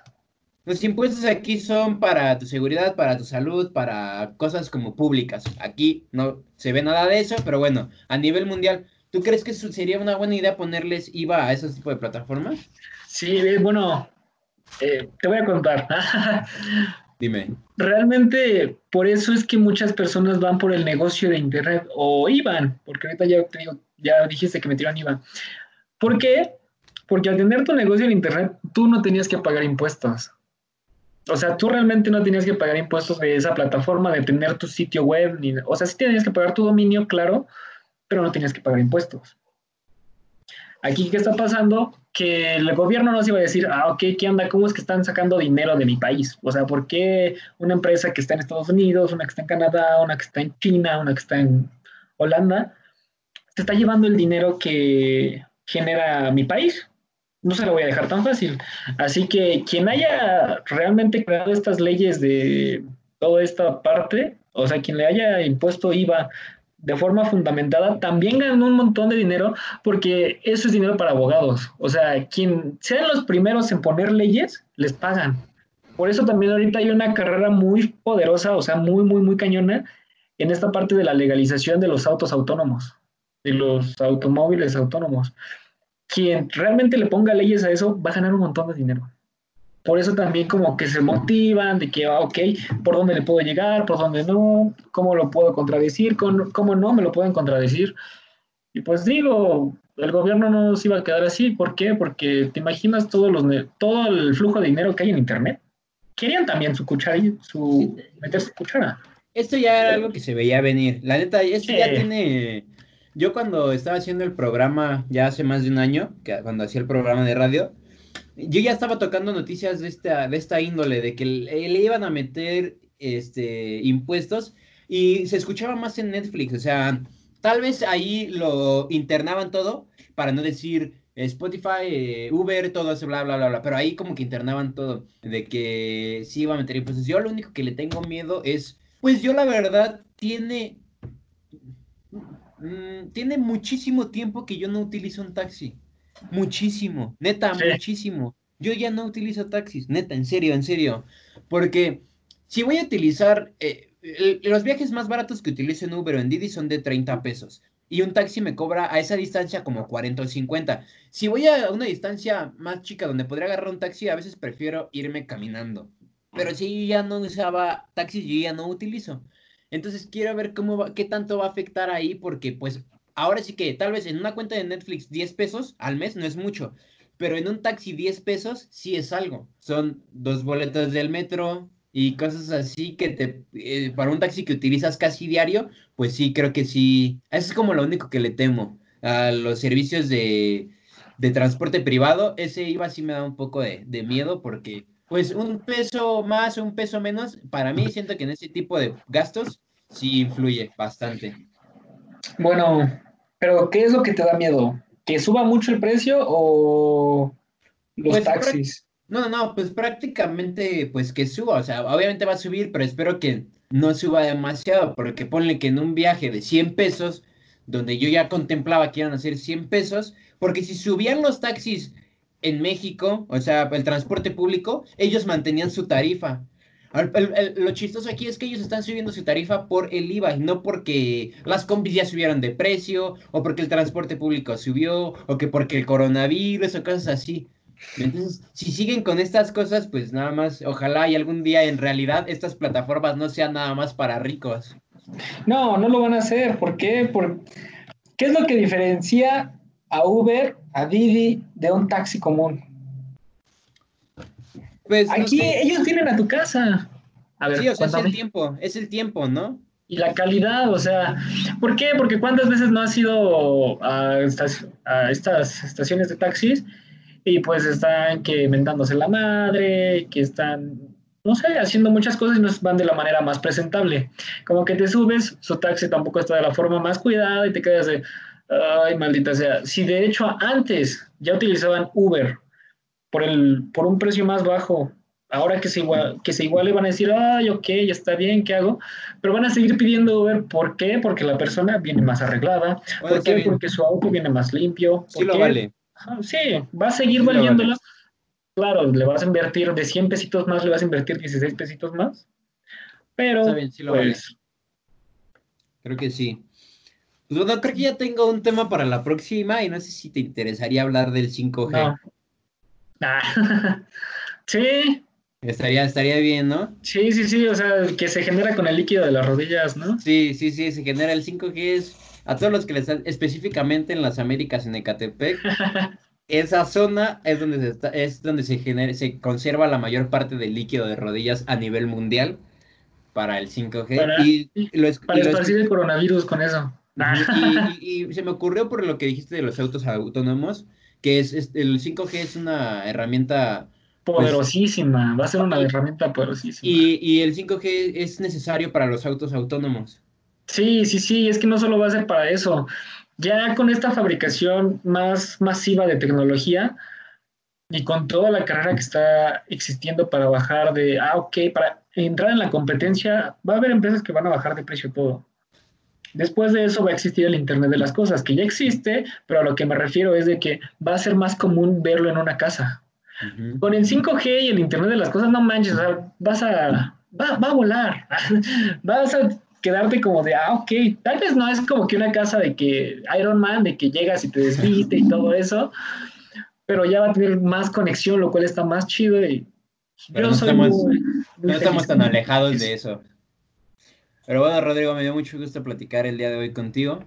Los impuestos aquí son para tu seguridad, para tu salud, para cosas como públicas. Aquí no se ve nada de eso, pero bueno, a nivel mundial, ¿tú crees que sería una buena idea ponerles IVA a esos tipos de plataformas? Sí, eh, bueno, eh, te voy a contar. Dime. Realmente, por eso es que muchas personas van por el negocio de Internet o iban, porque ahorita ya te digo, ya dijiste que metieron IVA. ¿Por qué? Porque al tener tu negocio en Internet, tú no tenías que pagar impuestos. O sea, tú realmente no tenías que pagar impuestos de esa plataforma, de tener tu sitio web, ni, o sea, sí tenías que pagar tu dominio, claro, pero no tenías que pagar impuestos. Aquí, ¿qué está pasando? Que el gobierno nos iba a decir, ah, ok, ¿qué onda? ¿Cómo es que están sacando dinero de mi país? O sea, ¿por qué una empresa que está en Estados Unidos, una que está en Canadá, una que está en China, una que está en Holanda, se está llevando el dinero que genera mi país? No se lo voy a dejar tan fácil. Así que quien haya realmente creado estas leyes de toda esta parte, o sea, quien le haya impuesto IVA de forma fundamentada, también ganan un montón de dinero porque eso es dinero para abogados. O sea, quien sean los primeros en poner leyes, les pagan. Por eso también ahorita hay una carrera muy poderosa, o sea, muy, muy, muy cañona en esta parte de la legalización de los autos autónomos, de los automóviles autónomos. Quien realmente le ponga leyes a eso va a ganar un montón de dinero. Por eso también como que se motivan de que, ah, ok, ¿por dónde le puedo llegar? ¿Por dónde no? ¿Cómo lo puedo contradecir? ¿Cómo, no me lo pueden contradecir? Y pues digo, el gobierno no se iba a quedar así. ¿Por qué? Porque te imaginas todos los, todo el flujo de dinero que hay en Internet. Querían también su cuchara, su, meter su cuchara. Esto ya era algo que se veía venir. La neta, esto ya tiene... Yo cuando estaba haciendo el programa, ya hace más de un año, que cuando hacía el programa de radio, yo ya estaba tocando noticias de esta, de esta índole, de que le, iban a meter este, impuestos y se escuchaba más en Netflix, o sea, tal vez ahí lo internaban todo, para no decir Spotify, eh, Uber, todo eso, bla, bla, bla, bla, pero ahí como que internaban todo, de que sí iba a meter impuestos. Yo lo único que le tengo miedo es, pues yo la verdad, tiene, mm, tiene muchísimo tiempo que yo no utilizo un taxi. Muchísimo, neta, muchísimo. Yo ya no utilizo taxis, neta, en serio, en serio. Porque si voy a utilizar, eh, los viajes más baratos que utilizo en Uber o en Didi son de 30 pesos. Y un taxi me cobra a esa distancia como 40 o 50. Si voy a una distancia más chica donde podría agarrar un taxi, a veces prefiero irme caminando. Pero si ya no usaba taxis, yo ya no utilizo. Entonces quiero ver cómo va, qué tanto va a afectar ahí, porque pues ahora sí que tal vez en una cuenta de Netflix 10 pesos al mes no es mucho, pero en un taxi 10 pesos sí es algo. Son dos boletos del metro y cosas así que te, eh, para un taxi que utilizas casi diario, pues sí, creo que sí. Eso es como lo único que le temo a los servicios de, de transporte privado. Ese IVA sí me da un poco de, de miedo porque pues un peso más un peso menos, para mí siento que en ese tipo de gastos sí influye bastante. Bueno, pero ¿qué es lo que te da miedo? ¿Que suba mucho el precio o los pues, taxis? No, no, pues prácticamente pues que suba, o sea, obviamente va a subir, pero espero que no suba demasiado, porque ponle que en un viaje de 100 pesos, donde yo ya contemplaba que iban a ser 100 pesos, porque si subían los taxis en México, o sea, el transporte público, ellos mantenían su tarifa lo chistoso aquí es que ellos están subiendo su tarifa por el IVA y no porque las combis ya subieron de precio o porque el transporte público subió o que porque el coronavirus o cosas así. Entonces, si siguen con estas cosas, pues nada más, ojalá y algún día en realidad estas plataformas no sean nada más para ricos. No, no lo van a hacer. ¿Por qué? Por... ¿Qué es lo que diferencia a Uber, a Didi de un taxi común? Pues, Aquí ellos vienen a tu casa. A ver, sí, o sea, es el tiempo, es el tiempo, ¿no? Y la calidad, o sea, ¿por qué? Porque cuántas veces no has ido a estas, a estas estaciones de taxis y pues están que mentándose la madre, que están, no sé, haciendo muchas cosas y no van de la manera más presentable. Como que te subes, su taxi tampoco está de la forma más cuidada y te quedas de, ay, maldita sea. Si de hecho antes ya utilizaban Uber por, el, por un precio más bajo. Ahora que se, igual, que se iguale van a decir, ay, ok, ya está bien, ¿qué hago? Pero van a seguir pidiendo Uber, ¿por qué? Porque la persona viene más arreglada. ¿Por qué? Porque su auto viene más limpio. Sí lo vale. sí, va a seguir valiéndola. Claro, le vas a invertir de 100 pesitos más, le vas a invertir 16 pesitos más. Pero, pues... Creo que sí. Pues bueno, creo que ya tengo un tema para la próxima y no sé si te interesaría hablar del 5G. sí. Estaría, estaría bien, ¿no? Sí, sí, sí, o sea, que se genera con el líquido de las rodillas, ¿no? Sí, sí, sí, se genera el 5G es a todos los que les específicamente en las Américas, en Ecatepec, esa zona es donde se está, es donde se genera, se conserva la mayor parte del líquido de rodillas a nivel mundial para el 5G. Para, y lo, para esparcir el coronavirus con eso. Y, se me ocurrió por lo que dijiste de los autos autónomos, que es, el 5G es una herramienta pues, poderosísima, va a ser una herramienta poderosísima. Y, y, el 5G es necesario para los autos autónomos. Sí, sí, sí, es que no solo va a ser para eso. Ya con esta fabricación más masiva de tecnología y con toda la carrera que está existiendo para bajar de, ah, ok, para entrar en la competencia, va a haber empresas que van a bajar de precio todo. Después de eso va a existir el Internet de las Cosas, que ya existe, pero a lo que me refiero es de que va a ser más común verlo en una casa. Con el 5G y el Internet de las Cosas, no manches, vas a, va, va a volar, vas a quedarte como de, ah, ok, tal vez no es como que una casa de que Iron Man, de que llegas y te desviste y todo eso, pero ya va a tener más conexión, lo cual está más chido y no estamos, no estamos tan alejados de eso. Pero bueno, Rodrigo, me dio mucho gusto platicar el día de hoy contigo.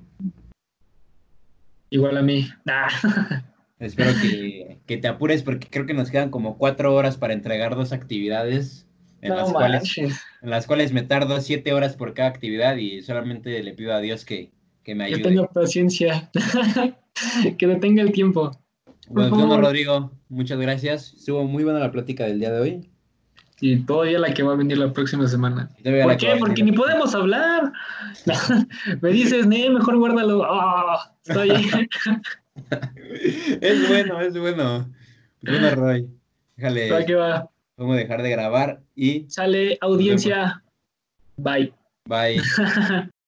Igual a mí. Espero que, te apures porque creo que nos quedan como cuatro horas para entregar dos actividades en, las, cuales, en las cuales me tardo siete horas por cada actividad y solamente le pido a Dios que, me ayude. Que tenga paciencia, que detenga el tiempo. Bueno, Rodrigo, muchas gracias. Estuvo muy buena la plática del día de hoy. Y todavía la que va a venir la próxima semana. ¿Por qué? Porque ni podemos hablar. Me dices, nee, mejor guárdalo. Oh, estoy... es bueno, es bueno. Bueno, Roy. Déjale. Vamos a dejar de grabar y. Sale audiencia. Bye. Bye.